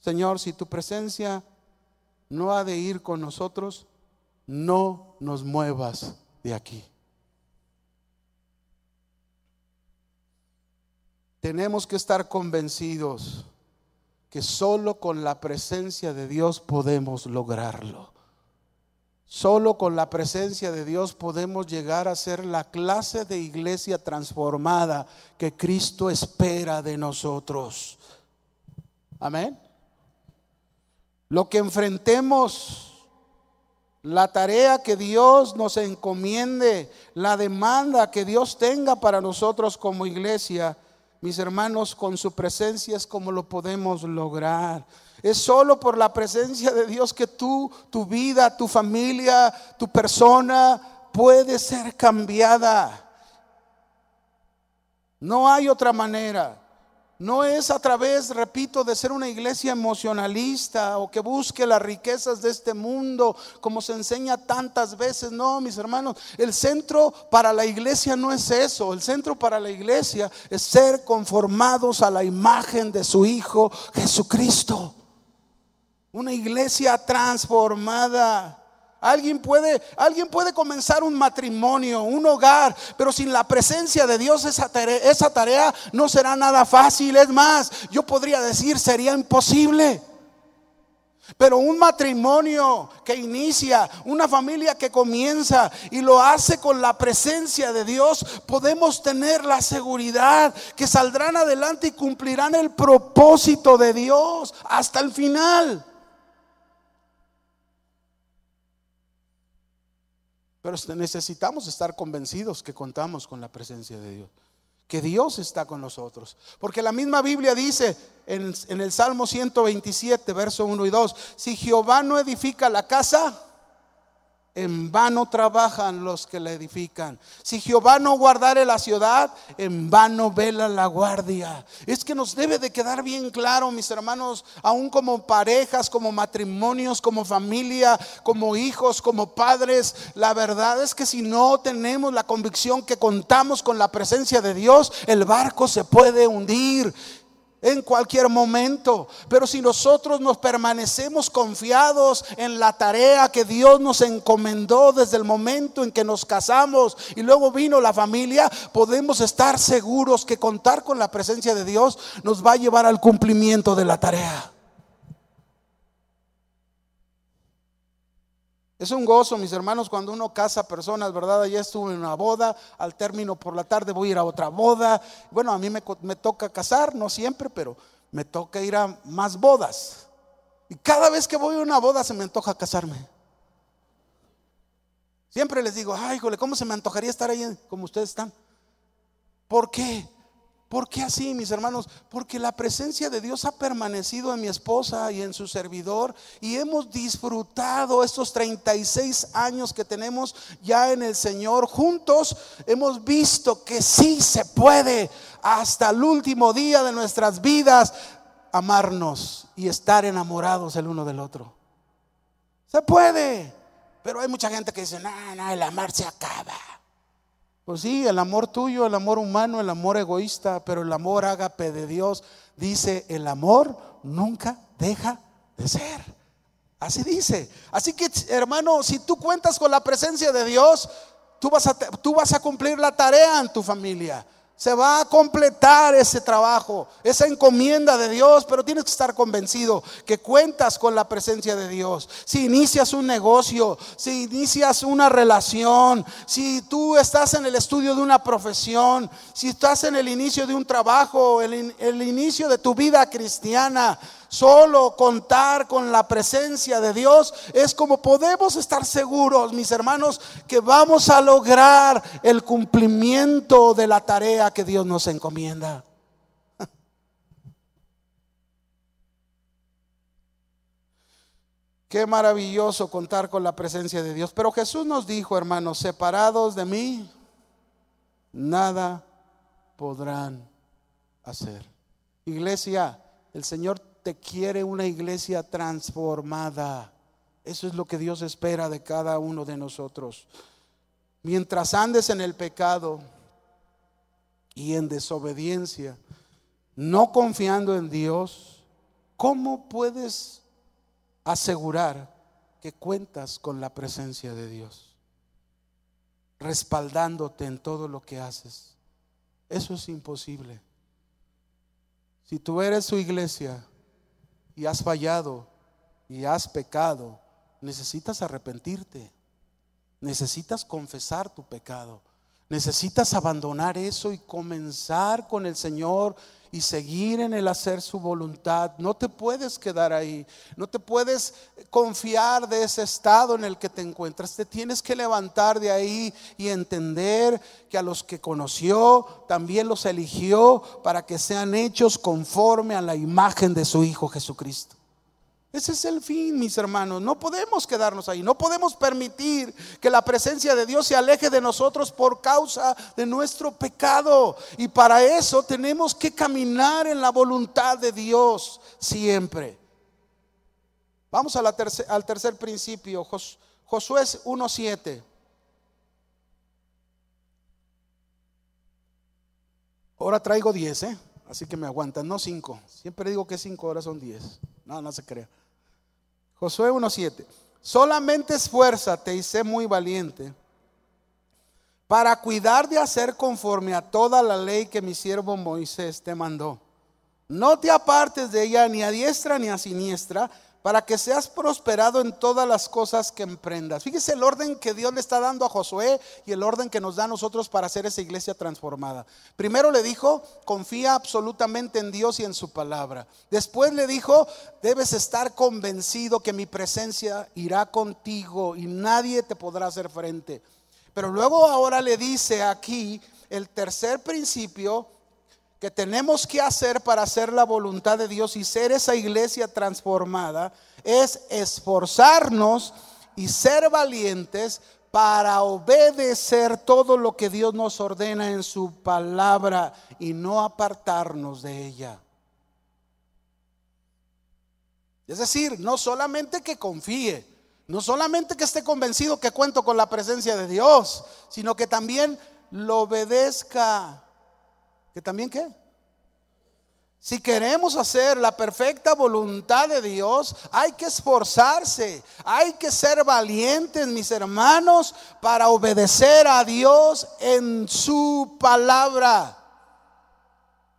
Señor, si tu presencia no ha de ir con nosotros, no nos muevas de aquí. Tenemos que estar convencidos que solo con la presencia de Dios podemos lograrlo. Solo con la presencia de Dios podemos llegar a ser la clase de iglesia transformada que Cristo espera de nosotros. Amén. Lo que enfrentemos, la tarea que Dios nos encomiende, la demanda que Dios tenga para nosotros como iglesia, mis hermanos, con su presencia es como lo podemos lograr. Es solo por la presencia de Dios que tú, tu vida, tu familia, tu persona puede ser cambiada. No hay otra manera. No es a través, repito, de ser una iglesia emocionalista o que busque las riquezas de este mundo, como se enseña tantas veces. No, mis hermanos, el centro para la iglesia no es eso. El centro para la iglesia es ser conformados a la imagen de su Hijo Jesucristo. Una iglesia transformada. Alguien puede, alguien puede comenzar un matrimonio, un hogar, pero sin la presencia de Dios esa tarea, esa tarea no será nada fácil. Es más, yo podría decir sería imposible. Pero un matrimonio que inicia, una familia que comienza y lo hace con la presencia de Dios, podemos tener la seguridad que saldrán adelante y cumplirán el propósito de Dios hasta el final. Pero necesitamos estar convencidos que contamos con la presencia de Dios, que Dios está con nosotros. Porque la misma Biblia dice en, el Salmo 127, verso 1 y 2, si Jehová no edifica la casa, en vano trabajan los que la edifican. Si Jehová no guardare la ciudad, en vano vela la guardia. Es que nos debe de quedar bien claro, mis hermanos, aún como parejas, como matrimonios, como familia, como hijos, como padres. La verdad es que si no tenemos la convicción que contamos con la presencia de Dios, el barco se puede hundir en cualquier momento. Pero si nosotros nos permanecemos confiados en la tarea que Dios nos encomendó desde el momento en que nos casamos y luego vino la familia, podemos estar seguros que contar con la presencia de Dios nos va a llevar al cumplimiento de la tarea. Es un gozo, mis hermanos, cuando uno casa personas, ¿verdad? Ya estuve en una boda, al término por la tarde voy a ir a otra boda. Bueno, a mí me, me toca casar, no siempre, pero me toca ir a más bodas. Y cada vez que voy a una boda se me antoja casarme. Siempre les digo, ay, híjole, ¿cómo se me antojaría estar ahí como ustedes están? ¿Por qué? ¿Por qué así, mis hermanos? Porque la presencia de Dios ha permanecido en mi esposa y en su servidor y hemos disfrutado estos 36 años que tenemos ya en el Señor juntos. Hemos visto que sí se puede hasta el último día de nuestras vidas amarnos y estar enamorados el uno del otro. Se puede, pero hay mucha gente que dice, no, no, el amar se acaba. Pues sí, el amor tuyo, el amor humano, el amor egoísta, pero el amor ágape de Dios dice, el amor nunca deja de ser. Así dice. Así que, hermano, si tú cuentas con la presencia de Dios, tú vas a, tú vas a cumplir la tarea en tu familia. Se va a completar ese trabajo, esa encomienda de Dios, pero tienes que estar convencido que cuentas con la presencia de Dios. Si inicias un negocio, si inicias una relación, si tú estás en el estudio de una profesión, si estás en el inicio de un trabajo, el, inicio de tu vida cristiana, Solo contar con la presencia de Dios es como podemos estar seguros, mis hermanos, que vamos a lograr el cumplimiento de la tarea que Dios nos encomienda. <laughs> Qué maravilloso contar con la presencia de Dios. Pero Jesús nos dijo, hermanos, separados de mí, nada podrán hacer. Iglesia, el Señor te quiere una iglesia transformada. Eso es lo que Dios espera de cada uno de nosotros. Mientras andes en el pecado y en desobediencia, no confiando en Dios, ¿cómo puedes asegurar que cuentas con la presencia de Dios? Respaldándote en todo lo que haces. Eso es imposible. Si tú eres su iglesia, y has fallado y has pecado, necesitas arrepentirte. Necesitas confesar tu pecado. Necesitas abandonar eso y comenzar con el Señor y seguir en el hacer su voluntad. No te puedes quedar ahí. No te puedes confiar de ese estado en el que te encuentras. Te tienes que levantar de ahí y entender que a los que conoció también los eligió para que sean hechos conforme a la imagen de su Hijo Jesucristo. Ese es el fin, mis hermanos. No podemos quedarnos ahí. No podemos permitir que la presencia de Dios se aleje de nosotros por causa de nuestro pecado. Y para eso tenemos que caminar en la voluntad de Dios siempre. Vamos al tercer principio, Josué 1.7. Ahora traigo 10, ¿eh? así que me aguantan, no 5. Siempre digo que 5 horas son 10. No, no se crea. Josué 1.7. Solamente esfuérzate y sé muy valiente para cuidar de hacer conforme a toda la ley que mi siervo Moisés te mandó. No te apartes de ella ni a diestra ni a siniestra para que seas prosperado en todas las cosas que emprendas. Fíjese el orden que Dios le está dando a Josué y el orden que nos da a nosotros para hacer esa iglesia transformada. Primero le dijo, confía absolutamente en Dios y en su palabra. Después le dijo, debes estar convencido que mi presencia irá contigo y nadie te podrá hacer frente. Pero luego ahora le dice aquí el tercer principio que tenemos que hacer para hacer la voluntad de Dios y ser esa iglesia transformada es esforzarnos y ser valientes para obedecer todo lo que Dios nos ordena en su palabra y no apartarnos de ella. Es decir, no solamente que confíe, no solamente que esté convencido que cuento con la presencia de Dios, sino que también lo obedezca. ¿Que también qué? Si queremos hacer la perfecta voluntad de Dios, hay que esforzarse, hay que ser valientes, mis hermanos, para obedecer a Dios en su palabra.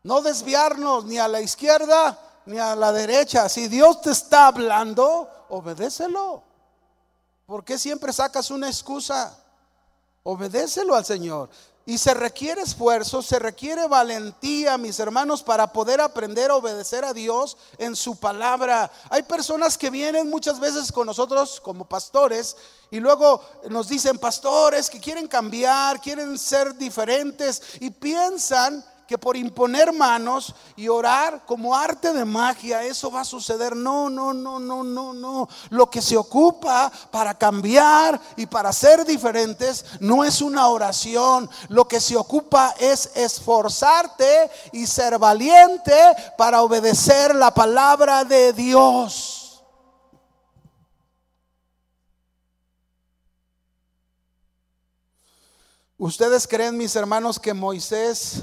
No desviarnos ni a la izquierda ni a la derecha. Si Dios te está hablando, obedécelo. ¿Por qué siempre sacas una excusa? Obedécelo al Señor. Y se requiere esfuerzo, se requiere valentía, mis hermanos, para poder aprender a obedecer a Dios en su palabra. Hay personas que vienen muchas veces con nosotros como pastores y luego nos dicen, pastores, que quieren cambiar, quieren ser diferentes y piensan que por imponer manos y orar como arte de magia, eso va a suceder. No, no, no, no, no, no. Lo que se ocupa para cambiar y para ser diferentes no es una oración. Lo que se ocupa es esforzarte y ser valiente para obedecer la palabra de Dios. ¿Ustedes creen, mis hermanos, que Moisés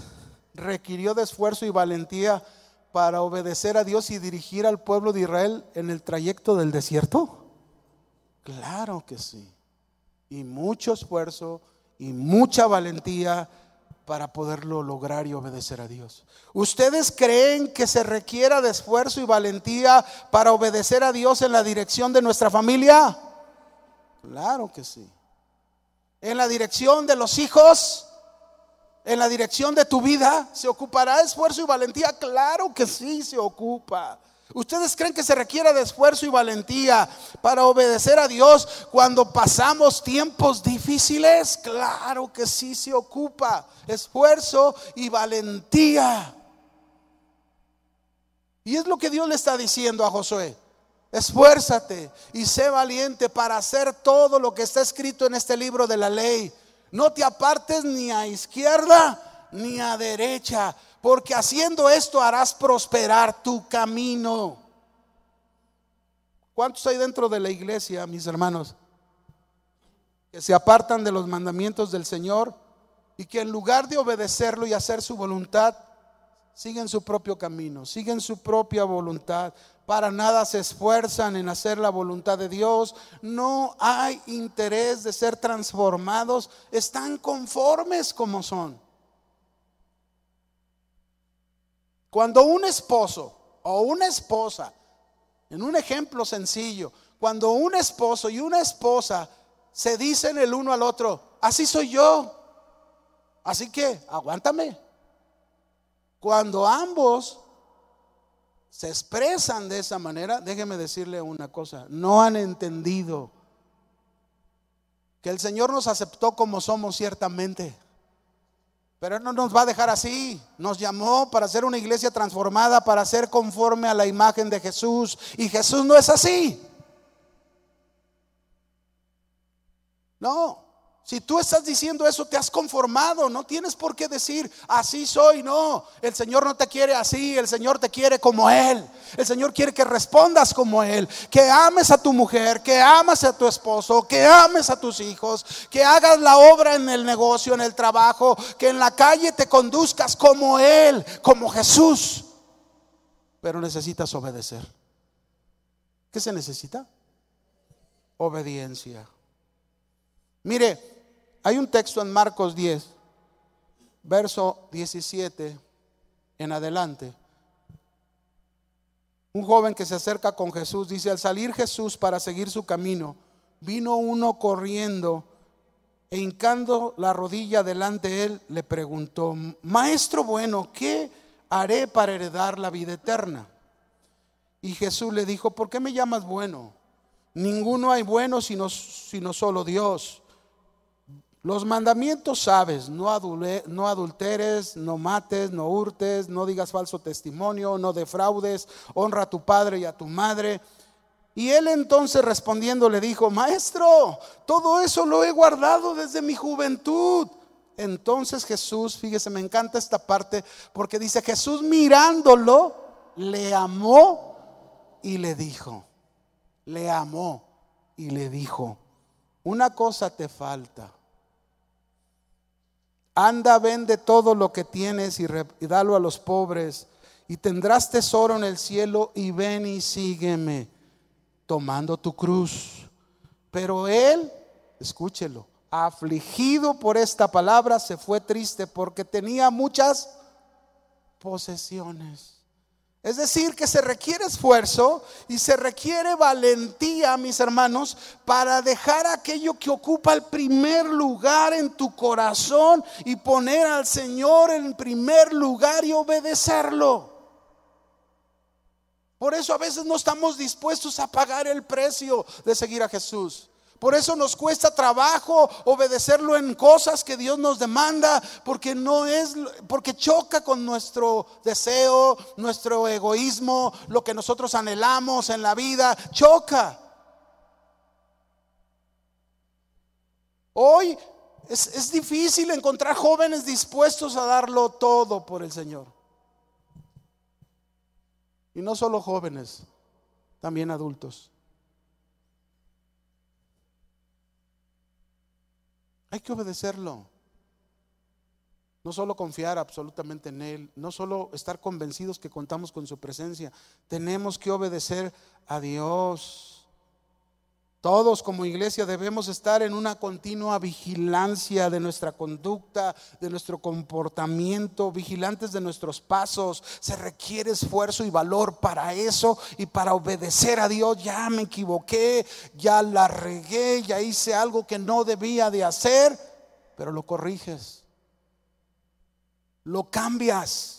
requirió de esfuerzo y valentía para obedecer a Dios y dirigir al pueblo de Israel en el trayecto del desierto? Claro que sí. Y mucho esfuerzo y mucha valentía para poderlo lograr y obedecer a Dios. ¿Ustedes creen que se requiera de esfuerzo y valentía para obedecer a Dios en la dirección de nuestra familia? Claro que sí. En la dirección de los hijos, en la dirección de tu vida? ¿Se ocupará esfuerzo y valentía? Claro que sí se ocupa. ¿Ustedes creen que se requiere de esfuerzo y valentía para obedecer a Dios cuando pasamos tiempos difíciles? Claro que sí se ocupa. Esfuerzo y valentía. Y es lo que Dios le está diciendo a Josué. Esfuérzate y sé valiente para hacer todo lo que está escrito en este libro de la ley no te apartes ni a izquierda ni a derecha, porque haciendo esto harás prosperar tu camino. ¿Cuántos hay dentro de la iglesia, mis hermanos, que se apartan de los mandamientos del Señor y que en lugar de obedecerlo y hacer su voluntad, siguen su propio camino, siguen su propia voluntad, para nada se esfuerzan en hacer la voluntad de Dios, no hay interés de ser transformados, están conformes como son. Cuando un esposo o una esposa en un ejemplo sencillo, cuando un esposo y una esposa se dicen el uno al otro, así soy yo, así que aguántame. Cuando ambos se expresan de esa manera, déjeme decirle una cosa, no han entendido que el Señor nos aceptó como somos ciertamente. Pero Él no nos va a dejar así. Nos llamó para ser una iglesia transformada, para ser conforme a la imagen de Jesús. Y Jesús no es así. No. Si tú estás diciendo eso, te has conformado. No tienes por qué decir, así soy. No, el Señor no te quiere así. El Señor te quiere como Él. El Señor quiere que respondas como Él. Que ames a tu mujer, que ames a tu esposo, que ames a tus hijos, que hagas la obra en el negocio, en el trabajo, que en la calle te conduzcas como Él, como Jesús. Pero necesitas obedecer. ¿Qué se necesita? Obediencia. Mire, hay un texto en Marcos 10, verso 17 en adelante. Un joven que se acerca con Jesús dice, al salir Jesús para seguir su camino, vino uno corriendo e hincando la rodilla delante de él, le preguntó, Maestro bueno, ¿qué haré para heredar la vida eterna? Y Jesús le dijo, ¿por qué me llamas bueno? Ninguno hay bueno sino, sino solo Dios. Los mandamientos sabes, no, adulteres, no mates, no hurtes, no digas falso testimonio, no defraudes, honra a tu padre y a tu madre. Y él entonces respondiendo le dijo, maestro, todo eso lo he guardado desde mi juventud. Entonces Jesús, fíjese, me encanta esta parte, porque dice, Jesús mirándolo, le amó y le dijo, le amó y le dijo, una cosa te falta Anda, vende todo lo que tienes y, dalo a los pobres, y tendrás tesoro en el cielo, y ven y sígueme, tomando tu cruz. Pero él, escúchelo, afligido por esta palabra, se fue triste porque tenía muchas posesiones. Es decir, que se requiere esfuerzo y se requiere valentía, mis hermanos, para dejar aquello que ocupa el primer lugar en tu corazón y poner al Señor en primer lugar y obedecerlo. Por eso a veces no estamos dispuestos a pagar el precio de seguir a Jesús. Por eso nos cuesta trabajo obedecerlo en cosas que Dios nos demanda, porque no es porque choca con nuestro deseo, nuestro egoísmo, lo que nosotros anhelamos en la vida, choca. Hoy es, es difícil encontrar jóvenes dispuestos a darlo todo por el Señor. Y no solo jóvenes, también adultos. Hay que obedecerlo. No solo confiar absolutamente en Él, no solo estar convencidos que contamos con su presencia, tenemos que obedecer a Dios. Todos como iglesia debemos estar en una continua vigilancia de nuestra conducta, de nuestro comportamiento, vigilantes de nuestros pasos. Se requiere esfuerzo y valor para eso y para obedecer a Dios. Ya me equivoqué, ya la regué, ya hice algo que no debía de hacer, pero lo corriges, lo cambias.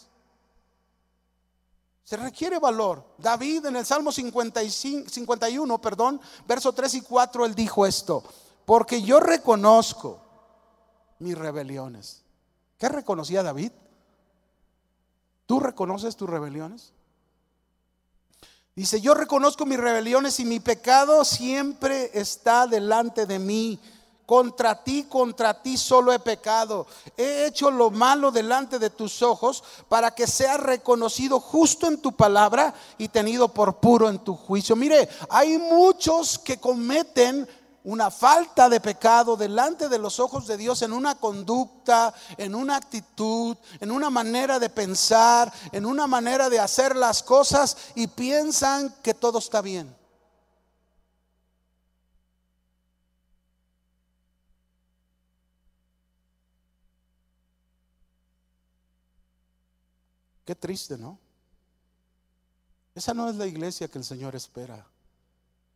Se requiere valor. David en el Salmo 55, 51, perdón, verso 3 y 4, él dijo esto, porque yo reconozco mis rebeliones. ¿Qué reconocía David? ¿Tú reconoces tus rebeliones? Dice, yo reconozco mis rebeliones y mi pecado siempre está delante de mí. Contra ti, contra ti solo he pecado. He hecho lo malo delante de tus ojos para que sea reconocido justo en tu palabra y tenido por puro en tu juicio. Mire, hay muchos que cometen una falta de pecado delante de los ojos de Dios en una conducta, en una actitud, en una manera de pensar, en una manera de hacer las cosas y piensan que todo está bien. Qué triste, ¿no? Esa no es la iglesia que el Señor espera.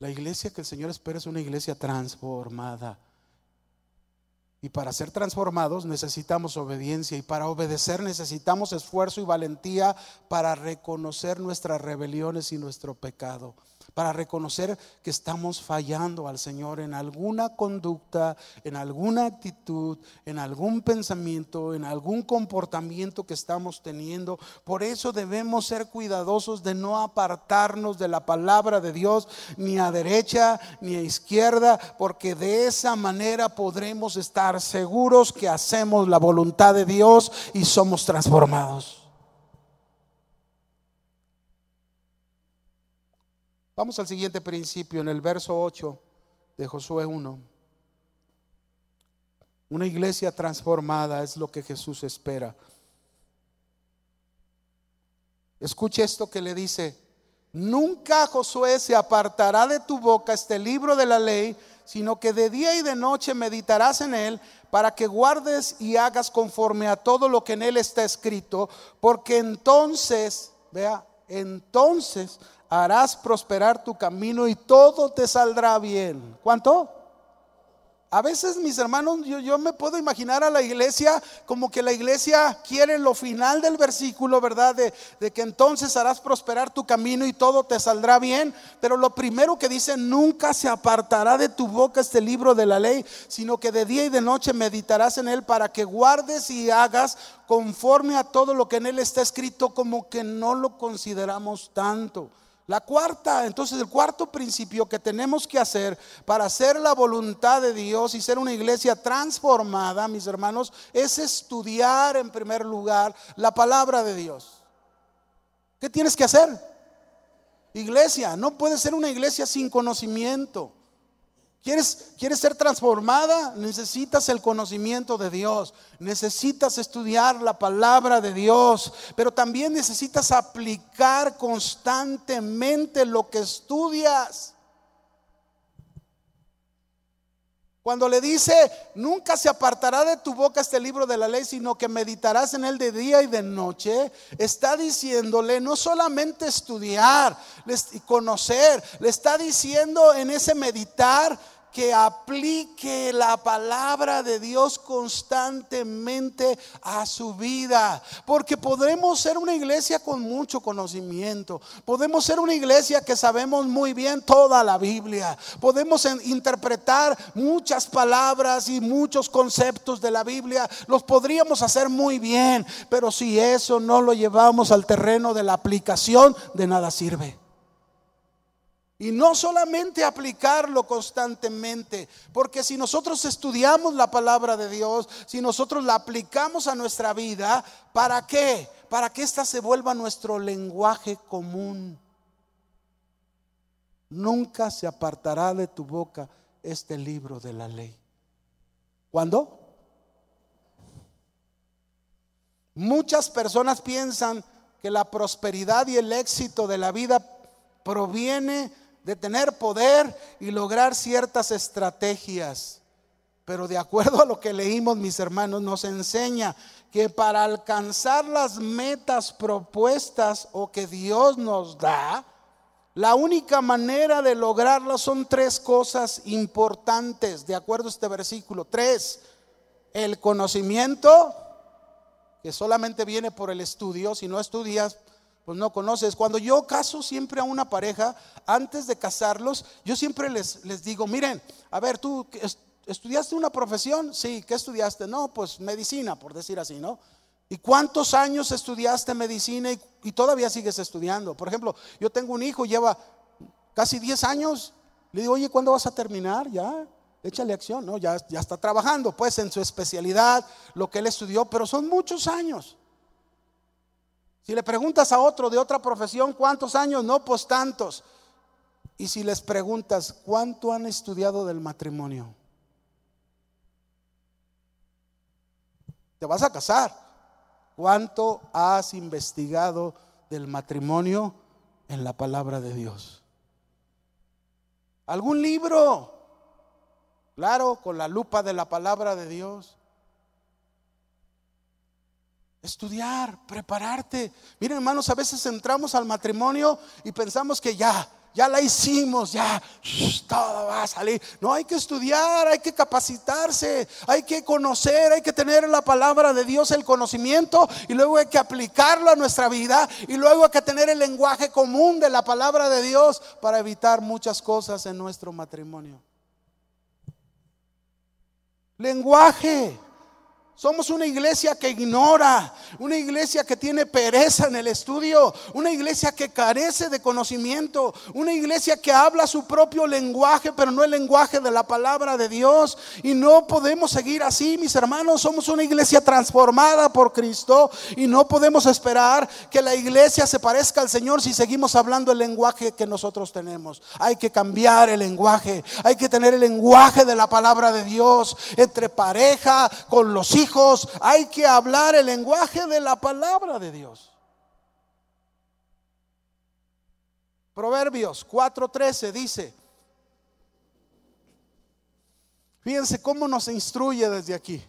La iglesia que el Señor espera es una iglesia transformada. Y para ser transformados necesitamos obediencia y para obedecer necesitamos esfuerzo y valentía para reconocer nuestras rebeliones y nuestro pecado para reconocer que estamos fallando al Señor en alguna conducta, en alguna actitud, en algún pensamiento, en algún comportamiento que estamos teniendo. Por eso debemos ser cuidadosos de no apartarnos de la palabra de Dios ni a derecha ni a izquierda, porque de esa manera podremos estar seguros que hacemos la voluntad de Dios y somos transformados. Vamos al siguiente principio, en el verso 8 de Josué 1. Una iglesia transformada es lo que Jesús espera. Escuche esto que le dice, nunca Josué se apartará de tu boca este libro de la ley, sino que de día y de noche meditarás en él para que guardes y hagas conforme a todo lo que en él está escrito, porque entonces, vea, entonces harás prosperar tu camino y todo te saldrá bien. ¿Cuánto? A veces, mis hermanos, yo, me puedo imaginar a la iglesia como que la iglesia quiere lo final del versículo, ¿verdad? De, de, que entonces harás prosperar tu camino y todo te saldrá bien. Pero lo primero que dice, nunca se apartará de tu boca este libro de la ley, sino que de día y de noche meditarás en él para que guardes y hagas conforme a todo lo que en él está escrito, como que no lo consideramos tanto. La cuarta, entonces el cuarto principio que tenemos que hacer para hacer la voluntad de Dios y ser una iglesia transformada, mis hermanos, es estudiar en primer lugar la palabra de Dios. ¿Qué tienes que hacer? Iglesia, no puede ser una iglesia sin conocimiento. ¿Quieres, ¿Quieres, ser transformada? Necesitas el conocimiento de Dios. Necesitas estudiar la palabra de Dios. Pero también necesitas aplicar constantemente lo que estudias. Cuando le dice, nunca se apartará de tu boca este libro de la ley, sino que meditarás en él de día y de noche, está diciéndole no solamente estudiar y conocer, le está diciendo en ese meditar que aplique la palabra de Dios constantemente a su vida. Porque podremos ser una iglesia con mucho conocimiento. Podemos ser una iglesia que sabemos muy bien toda la Biblia. Podemos interpretar muchas palabras y muchos conceptos de la Biblia. Los podríamos hacer muy bien. Pero si eso no lo llevamos al terreno de la aplicación, de nada sirve. Y no solamente aplicarlo constantemente, porque si nosotros estudiamos la palabra de Dios, si nosotros la aplicamos a nuestra vida, ¿para qué? Para que ésta se vuelva nuestro lenguaje común. Nunca se apartará de tu boca este libro de la ley. ¿Cuándo? Muchas personas piensan que la prosperidad y el éxito de la vida proviene de tener poder y lograr ciertas estrategias. Pero de acuerdo a lo que leímos, mis hermanos, nos enseña que para alcanzar las metas propuestas o que Dios nos da, la única manera de lograrlas son tres cosas importantes, de acuerdo a este versículo. Tres, el conocimiento, que solamente viene por el estudio, si no estudias, pues no conoces. Cuando yo caso siempre a una pareja, antes de casarlos, yo siempre les, les digo, miren, a ver, tú estudiaste una profesión, sí, ¿qué estudiaste? No, pues medicina, por decir así, ¿no? ¿Y cuántos años estudiaste medicina y, todavía sigues estudiando? Por ejemplo, yo tengo un hijo, lleva casi 10 años. Le digo, oye, ¿cuándo vas a terminar? Ya, échale acción, ¿no? Ya, ya está trabajando, pues, en su especialidad, lo que él estudió, pero son muchos años. Si le preguntas a otro de otra profesión, ¿cuántos años? No, pues tantos. Y si les preguntas, ¿cuánto han estudiado del matrimonio? Te vas a casar. ¿Cuánto has investigado del matrimonio en la palabra de Dios? ¿Algún libro? Claro, con la lupa de la palabra de Dios. Estudiar, prepararte. Miren, hermanos, a veces entramos al matrimonio y pensamos que ya, ya la hicimos, ya todo va a salir. No, hay que estudiar, hay que capacitarse, hay que conocer, hay que tener la palabra de Dios, el conocimiento, y luego hay que aplicarlo a nuestra vida, y luego hay que tener el lenguaje común de la palabra de Dios para evitar muchas cosas en nuestro matrimonio. Lenguaje. Somos una iglesia que ignora, una iglesia que tiene pereza en el estudio, una iglesia que carece de conocimiento, una iglesia que habla su propio lenguaje, pero no el lenguaje de la palabra de Dios. Y no podemos seguir así, mis hermanos. Somos una iglesia transformada por Cristo y no podemos esperar que la iglesia se parezca al Señor si seguimos hablando el lenguaje que nosotros tenemos. Hay que cambiar el lenguaje, hay que tener el lenguaje de la palabra de Dios entre pareja, con los hijos hijos, hay que hablar el lenguaje de la palabra de Dios. Proverbios 4:13 dice, fíjense cómo nos instruye desde aquí.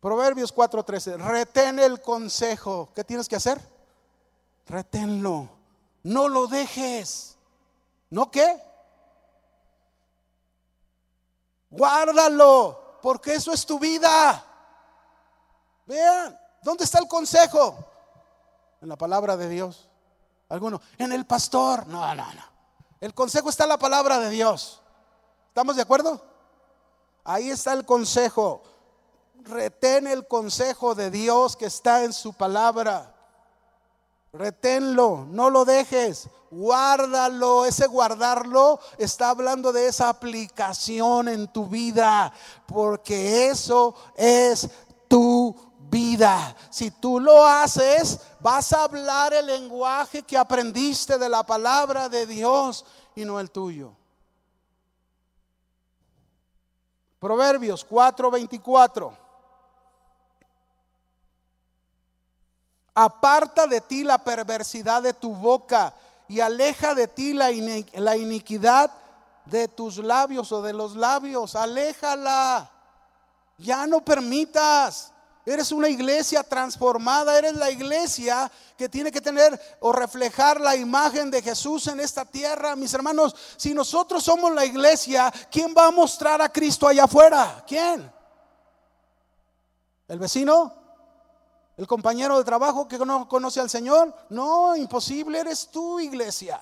Proverbios 4:13, retén el consejo. ¿Qué tienes que hacer? Reténlo. No lo dejes. ¿No qué? Guárdalo porque eso es tu vida. Vean, ¿dónde está el consejo? En la palabra de Dios. Alguno, en el pastor. No, no, no. El consejo está en la palabra de Dios. ¿Estamos de acuerdo? Ahí está el consejo. Retén el consejo de Dios que está en su palabra. Reténlo, no lo dejes, guárdalo. Ese guardarlo está hablando de esa aplicación en tu vida, porque eso es tu vida. Si tú lo haces, vas a hablar el lenguaje que aprendiste de la palabra de Dios y no el tuyo. Proverbios 4:24. Aparta de ti la perversidad de tu boca y aleja de ti la, iniquidad de tus labios o de los labios. Aléjala. Ya no permitas. Eres una iglesia transformada, eres la iglesia que tiene que tener o reflejar la imagen de Jesús en esta tierra. Mis hermanos, si nosotros somos la iglesia, ¿quién va a mostrar a Cristo allá afuera? ¿Quién? ¿El vecino? ¿El compañero de trabajo que no conoce al Señor? No, imposible, eres tú, iglesia.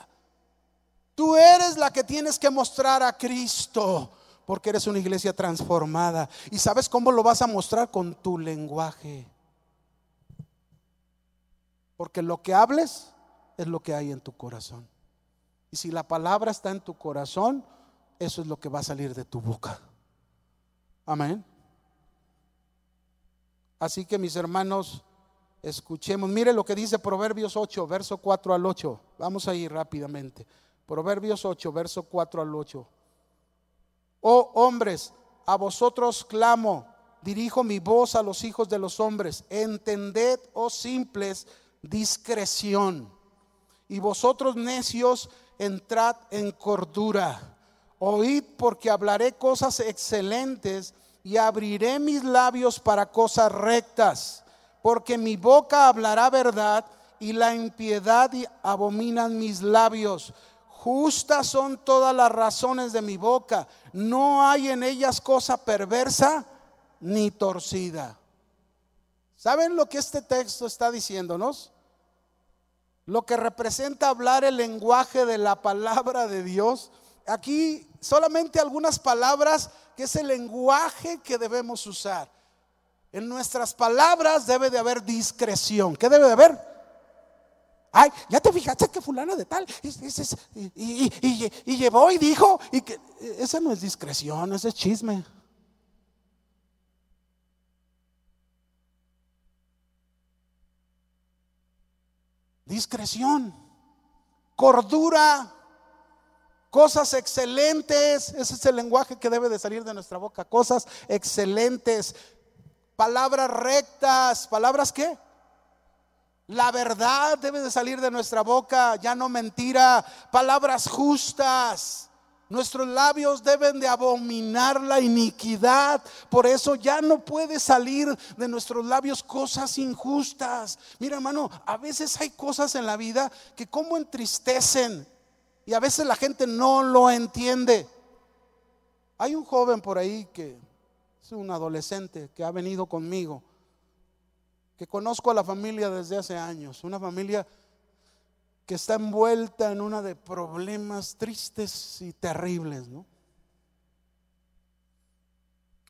Tú eres la que tienes que mostrar a Cristo, porque eres una iglesia transformada. ¿Y sabes cómo lo vas a mostrar? Con tu lenguaje. Porque lo que hables es lo que hay en tu corazón. Y si la palabra está en tu corazón, eso es lo que va a salir de tu boca. Amén. Así que mis hermanos, escuchemos. Mire lo que dice Proverbios 8, verso 4 al 8. Vamos a ir rápidamente. Proverbios 8, verso 4 al 8. Oh hombres, a vosotros clamo, dirijo mi voz a los hijos de los hombres. Entended, oh simples, discreción. Y vosotros necios, entrad en cordura. Oíd porque hablaré cosas excelentes y abriré mis labios para cosas rectas, porque mi boca hablará verdad y la impiedad abominan mis labios. Justas son todas las razones de mi boca, no hay en ellas cosa perversa ni torcida. ¿Saben lo que este texto está diciéndonos? Lo que representa hablar el lenguaje de la palabra de Dios. Aquí solamente algunas palabras que es el lenguaje que debemos usar. En nuestras palabras debe de haber discreción. ¿Qué debe de haber? Ay, ya te fijaste que fulano de tal y, llevó y dijo y que esa no es discreción, ese es chisme. Discreción, cordura, Cosas excelentes, ese es el lenguaje que debe de salir de nuestra boca. Cosas excelentes, palabras rectas, palabras qué? La verdad debe de salir de nuestra boca, ya no mentira, palabras justas. Nuestros labios deben de abominar la iniquidad. Por eso ya no puede salir de nuestros labios cosas injustas. Mira, hermano, a veces hay cosas en la vida que como entristecen y a veces la gente no lo entiende. Hay un joven por ahí que es un adolescente que ha venido conmigo, que conozco a la familia desde hace años, una familia que está envuelta en una de problemas tristes y terribles, ¿no?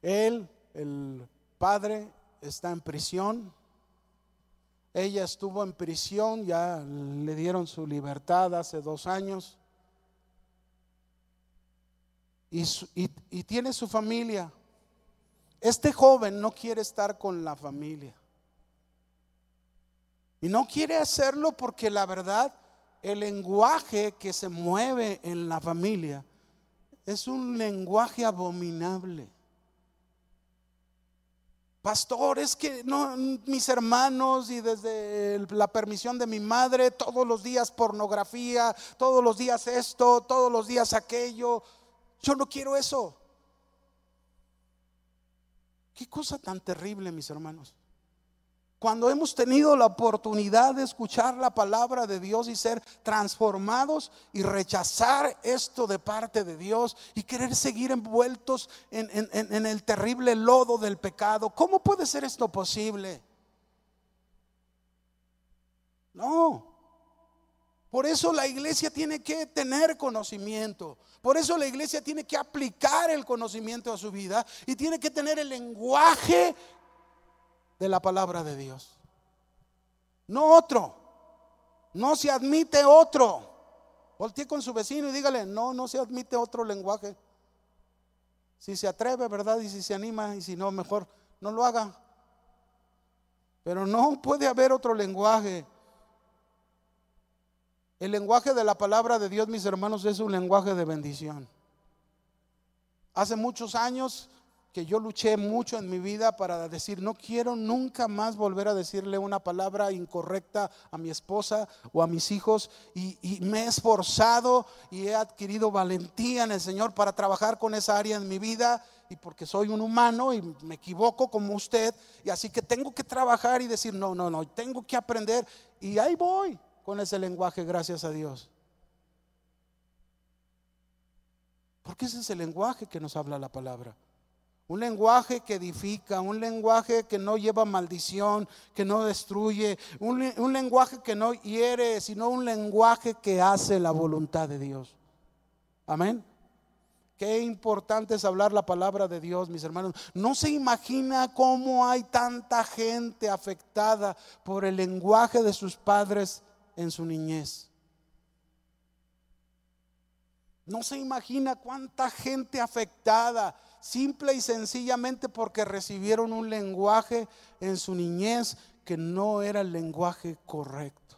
Él, el padre, está en prisión. Ella estuvo en prisión, ya le dieron su libertad hace dos años. Y, y tiene su familia. Este joven no quiere estar con la familia. Y no quiere hacerlo porque la verdad el lenguaje que se mueve en la familia es un lenguaje abominable. Pastor, es que no, mis hermanos y desde la permisión de mi madre, todos los días pornografía, todos los días esto, todos los días aquello. Yo no quiero eso. Qué cosa tan terrible, mis hermanos cuando hemos tenido la oportunidad de escuchar la palabra de Dios y ser transformados y rechazar esto de parte de Dios y querer seguir envueltos en, el terrible lodo del pecado, ¿cómo puede ser esto posible? No. Por eso la iglesia tiene que tener conocimiento. Por eso la iglesia tiene que aplicar el conocimiento a su vida y tiene que tener el lenguaje de la palabra de Dios. No otro. No se admite otro. Voltee con su vecino y dígale, no, no se admite otro lenguaje. Si se atreve, ¿verdad? Y si se anima, y si no, mejor no lo haga. Pero no puede haber otro lenguaje. El lenguaje de la palabra de Dios, mis hermanos, es un lenguaje de bendición. Hace muchos años que yo luché mucho en mi vida para decir, no quiero nunca más volver a decirle una palabra incorrecta a mi esposa o a mis hijos. Y, me he esforzado y he adquirido valentía en el Señor para trabajar con esa área en mi vida. Y porque soy un humano y me equivoco como usted. Y así que tengo que trabajar y decir, no, no, no, tengo que aprender. Y ahí voy con ese lenguaje, gracias a Dios. Porque ese es el lenguaje que nos habla la palabra. Un lenguaje que edifica, un lenguaje que no lleva maldición, que no destruye, un, lenguaje que no hiere, sino un lenguaje que hace la voluntad de Dios. Amén. Qué importante es hablar la palabra de Dios, mis hermanos. No se imagina cómo hay tanta gente afectada por el lenguaje de sus padres en su niñez. No se imagina cuánta gente afectada simple y sencillamente porque recibieron un lenguaje en su niñez que no era el lenguaje correcto.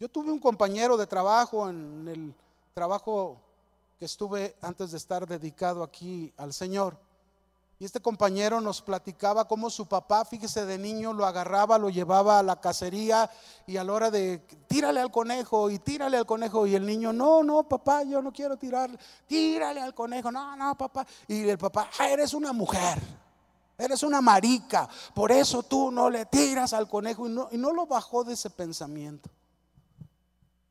Yo tuve un compañero de trabajo en el trabajo que estuve antes de estar dedicado aquí al Señor. Y este compañero nos platicaba cómo su papá, fíjese, de niño lo agarraba, lo llevaba a la cacería y a la hora de tírale al conejo y tírale al conejo. Y el niño, no, no, papá, yo no quiero tirar, tírale al conejo, no, no, papá. Y el papá, ah, eres una mujer, eres una marica, por eso tú no le tiras al conejo. Y no, y no lo bajó de ese pensamiento.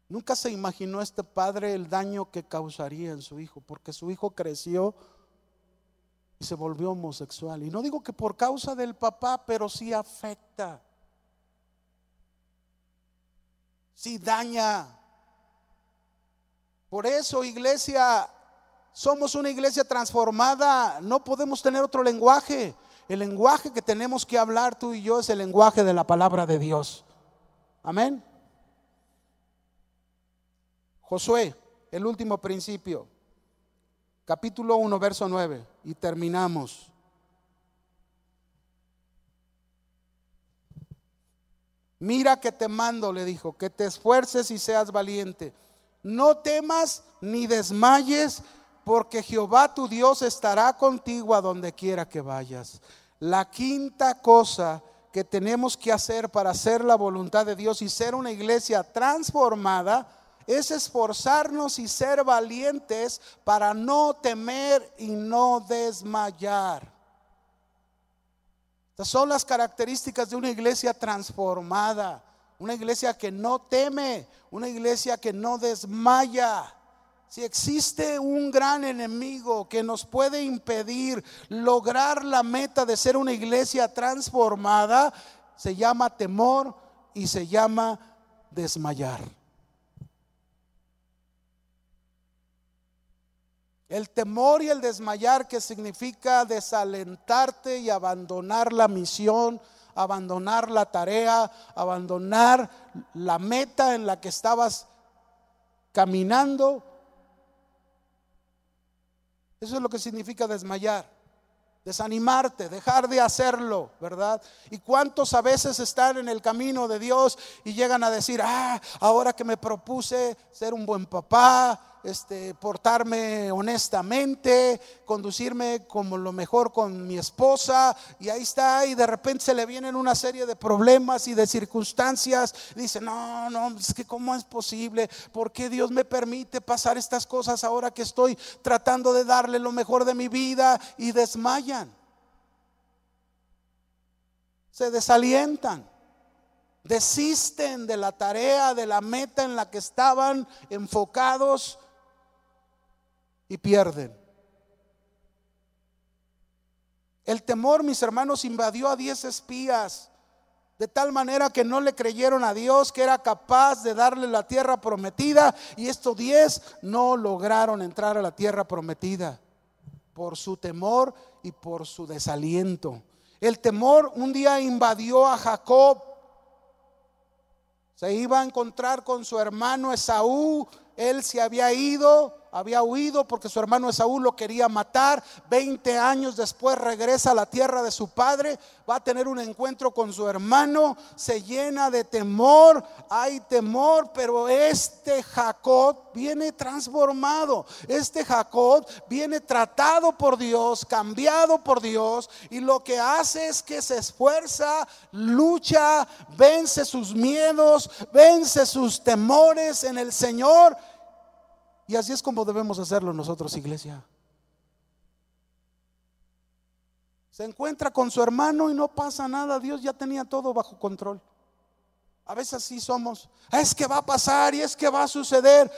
Nunca se imaginó este padre el daño que causaría en su hijo, porque su hijo creció se volvió homosexual. Y no digo que por causa del papá, pero sí afecta. Sí daña. Por eso, iglesia, somos una iglesia transformada. No podemos tener otro lenguaje. El lenguaje que tenemos que hablar tú y yo es el lenguaje de la palabra de Dios. Amén. Josué, el último principio capítulo 1, verso 9, y terminamos. Mira que te mando, le dijo, que te esfuerces y seas valiente. No temas ni desmayes, porque Jehová tu Dios estará contigo a donde quiera que vayas. La quinta cosa que tenemos que hacer para hacer la voluntad de Dios y ser una iglesia transformada es esforzarnos y ser valientes para no temer y no desmayar. Estas son las características de una iglesia transformada, una iglesia que no teme, una iglesia que no desmaya. Si existe un gran enemigo que nos puede impedir lograr la meta de ser una iglesia transformada, se llama temor y se llama desmayar. El temor y el desmayar que significa desalentarte y abandonar la misión, abandonar la tarea, abandonar la meta en la que estabas caminando. Eso es lo que significa desmayar desanimarte, dejar de hacerlo, ¿verdad? Y cuántos a veces están en el camino de Dios y llegan a decir, ah, ahora que me propuse ser un buen papá, este, portarme honestamente, conducirme como lo mejor con mi esposa, y ahí está, y de repente se le vienen una serie de problemas y de circunstancias. Dice, no, no, es que cómo es posible, ¿por qué Dios me permite pasar estas cosas ahora que estoy tratando de darle lo mejor de mi vida? Y desmayan, se desalientan desisten de la tarea, de la meta en la que estaban enfocados y pierden. El temor, mis hermanos, invadió a diez espías, de tal manera que no le creyeron a Dios que era capaz de darle la tierra prometida, y estos diez no lograron entrar a la tierra prometida por su temor y por su desaliento. El temor un día invadió a Jacob. Se iba a encontrar con su hermano Esaú. Él se había ido había huido porque su hermano Esaú lo quería matar. Veinte años después regresa a la tierra de su padre, va a tener un encuentro con su hermano, se llena de temor, hay temor, pero este Jacob viene transformado. Este Jacob viene tratado por Dios, cambiado por Dios, y lo que hace es que se esfuerza, lucha, vence sus miedos, vence sus temores en el Señor y así es como debemos hacerlo nosotros, iglesia. Se encuentra con su hermano y no pasa nada. Dios ya tenía todo bajo control. A veces así somos. Es que va a pasar y es que va a suceder.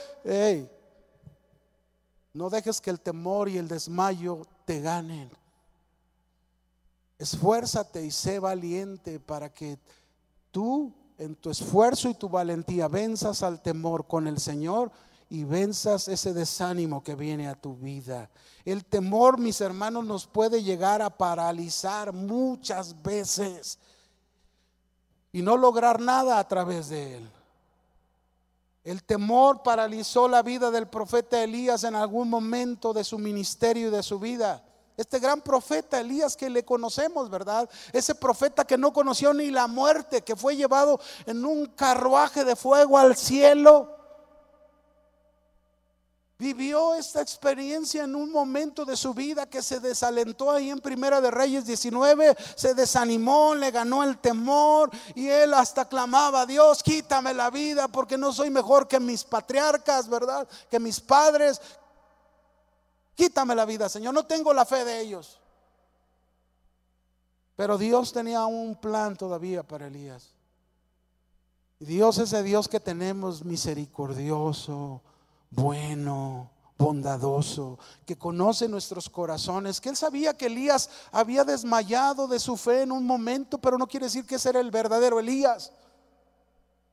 no dejes que el temor y el desmayo te ganen. Esfuérzate y sé valiente para que tú en tu esfuerzo y tu valentía venzas al temor con el Señor y venzas ese desánimo que viene a tu vida. El temor, mis hermanos, nos puede llegar a paralizar muchas veces y no lograr nada a través de él. El temor paralizó la vida del profeta Elías en algún momento de su ministerio y de su vida. Este gran profeta Elías que le conocemos, ¿verdad? Ese profeta que no conoció ni la muerte, que fue llevado en un carruaje de fuego al cielo vivió esta experiencia en un momento de su vida que se desalentó ahí en Primera de Reyes 19, se desanimó, le ganó el temor y él hasta clamaba, Dios, quítame la vida porque no soy mejor que mis patriarcas, ¿verdad? Que mis padres. Quítame la vida, Señor, no tengo la fe de ellos. Pero Dios tenía un plan todavía para Elías. Dios es el Dios que tenemos misericordioso bueno, bondadoso, que conoce nuestros corazones, que él sabía que Elías había desmayado de su fe en un momento, pero no quiere decir que ese era el verdadero Elías.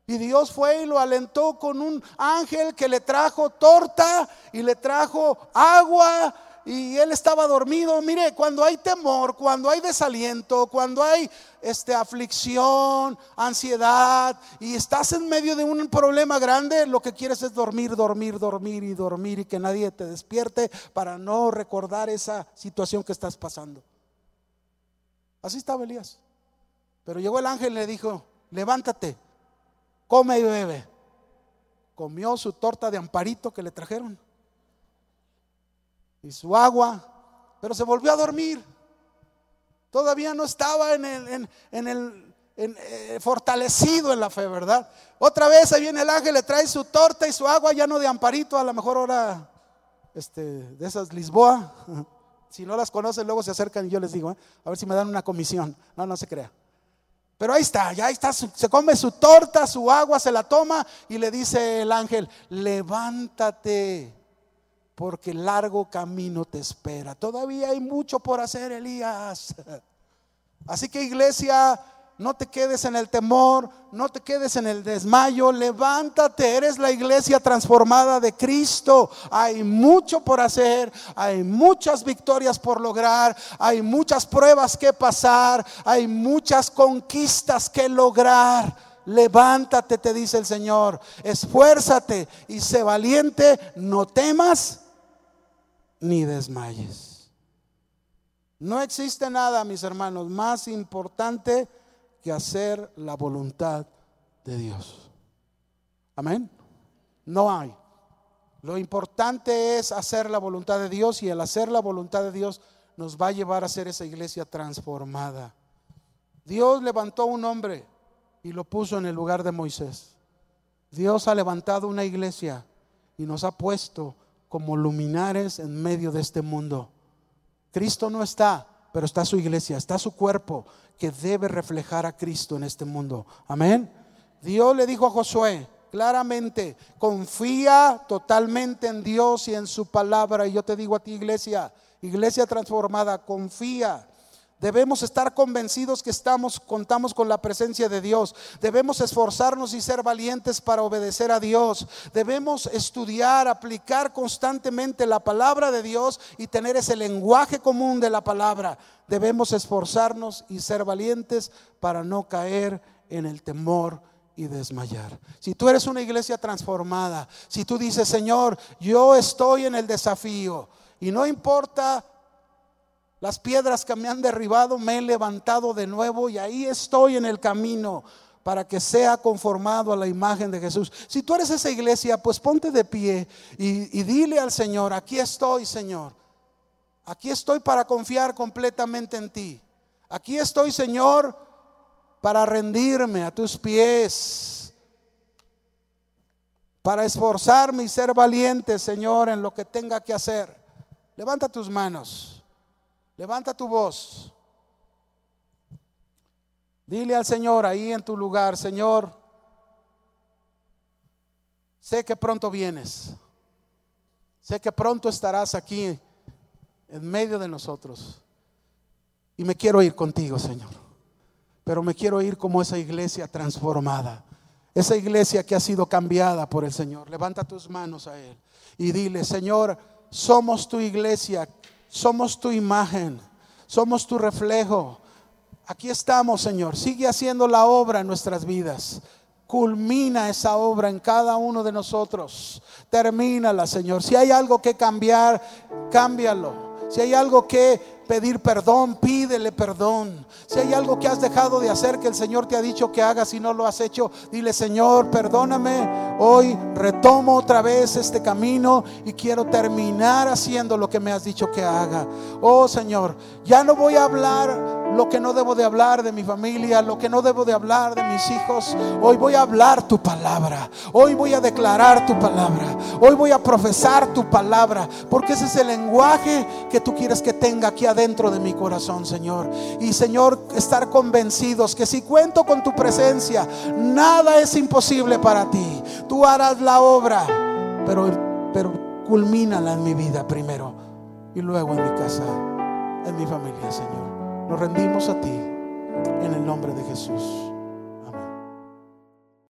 Y Dios fue y lo alentó con un ángel que le trajo torta y le trajo agua y él estaba dormido. Mire, cuando hay temor, cuando hay desaliento, cuando hay este, aflicción, ansiedad y estás en medio de un problema grande, lo que quieres es dormir, dormir, dormir y dormir y que nadie te despierte para no recordar esa situación que estás pasando. Así estaba Elías. Pero llegó el ángel y le dijo, levántate, come y bebe. Comió su torta de amparito que le trajeron y su agua, pero se volvió a dormir. Todavía no estaba en el, en, el eh, fortalecido en la fe, ¿verdad? Otra vez ahí viene el ángel, le trae su torta y su agua, ya no de amparito, a lo mejor ahora este, de esas Lisboa. <laughs> Si no las conocen, luego se acercan y yo les digo, ¿eh? a ver si me dan una comisión. No, no se crea. Pero ahí está, ya está, se come su torta, su agua, se la toma y le dice el ángel, levántate, porque largo camino te espera. Todavía hay mucho por hacer, Elías. Así que iglesia, no te quedes en el temor, no te quedes en el desmayo, levántate, eres la iglesia transformada de Cristo. Hay mucho por hacer, hay muchas victorias por lograr, hay muchas pruebas que pasar, hay muchas conquistas que lograr. Levántate, te dice el Señor, esfuérzate y sé valiente, no temas ni desmayes. No existe nada, mis hermanos, más importante que hacer la voluntad de Dios. Amén. No hay. Lo importante es hacer la voluntad de Dios y el hacer la voluntad de Dios nos va a llevar a ser esa iglesia transformada. Dios levantó un hombre y lo puso en el lugar de Moisés. Dios ha levantado una iglesia y nos ha puesto como luminares en medio de este mundo. Cristo no está, pero está su iglesia, está su cuerpo que debe reflejar a Cristo en este mundo. Amén. Dios le dijo a Josué claramente, confía totalmente en Dios y en su palabra. Y yo te digo a ti, iglesia, iglesia transformada, confía. Debemos estar convencidos que estamos contamos con la presencia de Dios. Debemos esforzarnos y ser valientes para obedecer a Dios. Debemos estudiar, aplicar constantemente la palabra de Dios y tener ese lenguaje común de la palabra. Debemos esforzarnos y ser valientes para no caer en el temor y desmayar. Si tú eres una iglesia transformada, si tú dices, "Señor, yo estoy en el desafío y no importa las piedras que me han derribado, me he levantado de nuevo y ahí estoy en el camino para que sea conformado a la imagen de Jesús. Si tú eres esa iglesia, pues ponte de pie y, dile al Señor, aquí estoy, Señor. Aquí estoy para confiar completamente en ti. Aquí estoy, Señor, para rendirme a tus pies. Para esforzarme y ser valiente, Señor, en lo que tenga que hacer. Levanta tus manos. Levanta tu voz. Dile al Señor ahí en tu lugar, Señor, sé que pronto vienes. Sé que pronto estarás aquí en medio de nosotros. Y me quiero ir contigo, Señor. Pero me quiero ir como esa iglesia transformada. Esa iglesia que ha sido cambiada por el Señor. Levanta tus manos a Él y dile, Señor, somos tu iglesia somos tu imagen, somos tu reflejo. Aquí estamos, Señor. Sigue haciendo la obra en nuestras vidas. Culmina esa obra en cada uno de nosotros. Termínala, Señor. Si hay algo que cambiar, cámbialo. Si hay algo que pedir perdón, pídele perdón. Si hay algo que has dejado de hacer que el Señor te ha dicho que hagas y no lo has hecho, dile Señor, perdóname. Hoy retomo otra vez este camino y quiero terminar haciendo lo que me has dicho que haga. Oh Señor, ya no voy a hablar lo que no debo de hablar de mi familia, lo que no debo de hablar de mis hijos. Hoy voy a hablar tu palabra. Hoy voy a declarar tu palabra. Hoy voy a profesar tu palabra. Porque ese es el lenguaje que tú quieres que tenga aquí adentro de mi corazón, Señor. Y Señor, estar convencidos que si cuento con tu presencia, nada es imposible para ti. Tú harás la obra, pero, pero culmínala en mi vida primero y luego en mi casa, en mi familia, Señor. Nos rendimos a ti en el nombre de Jesús.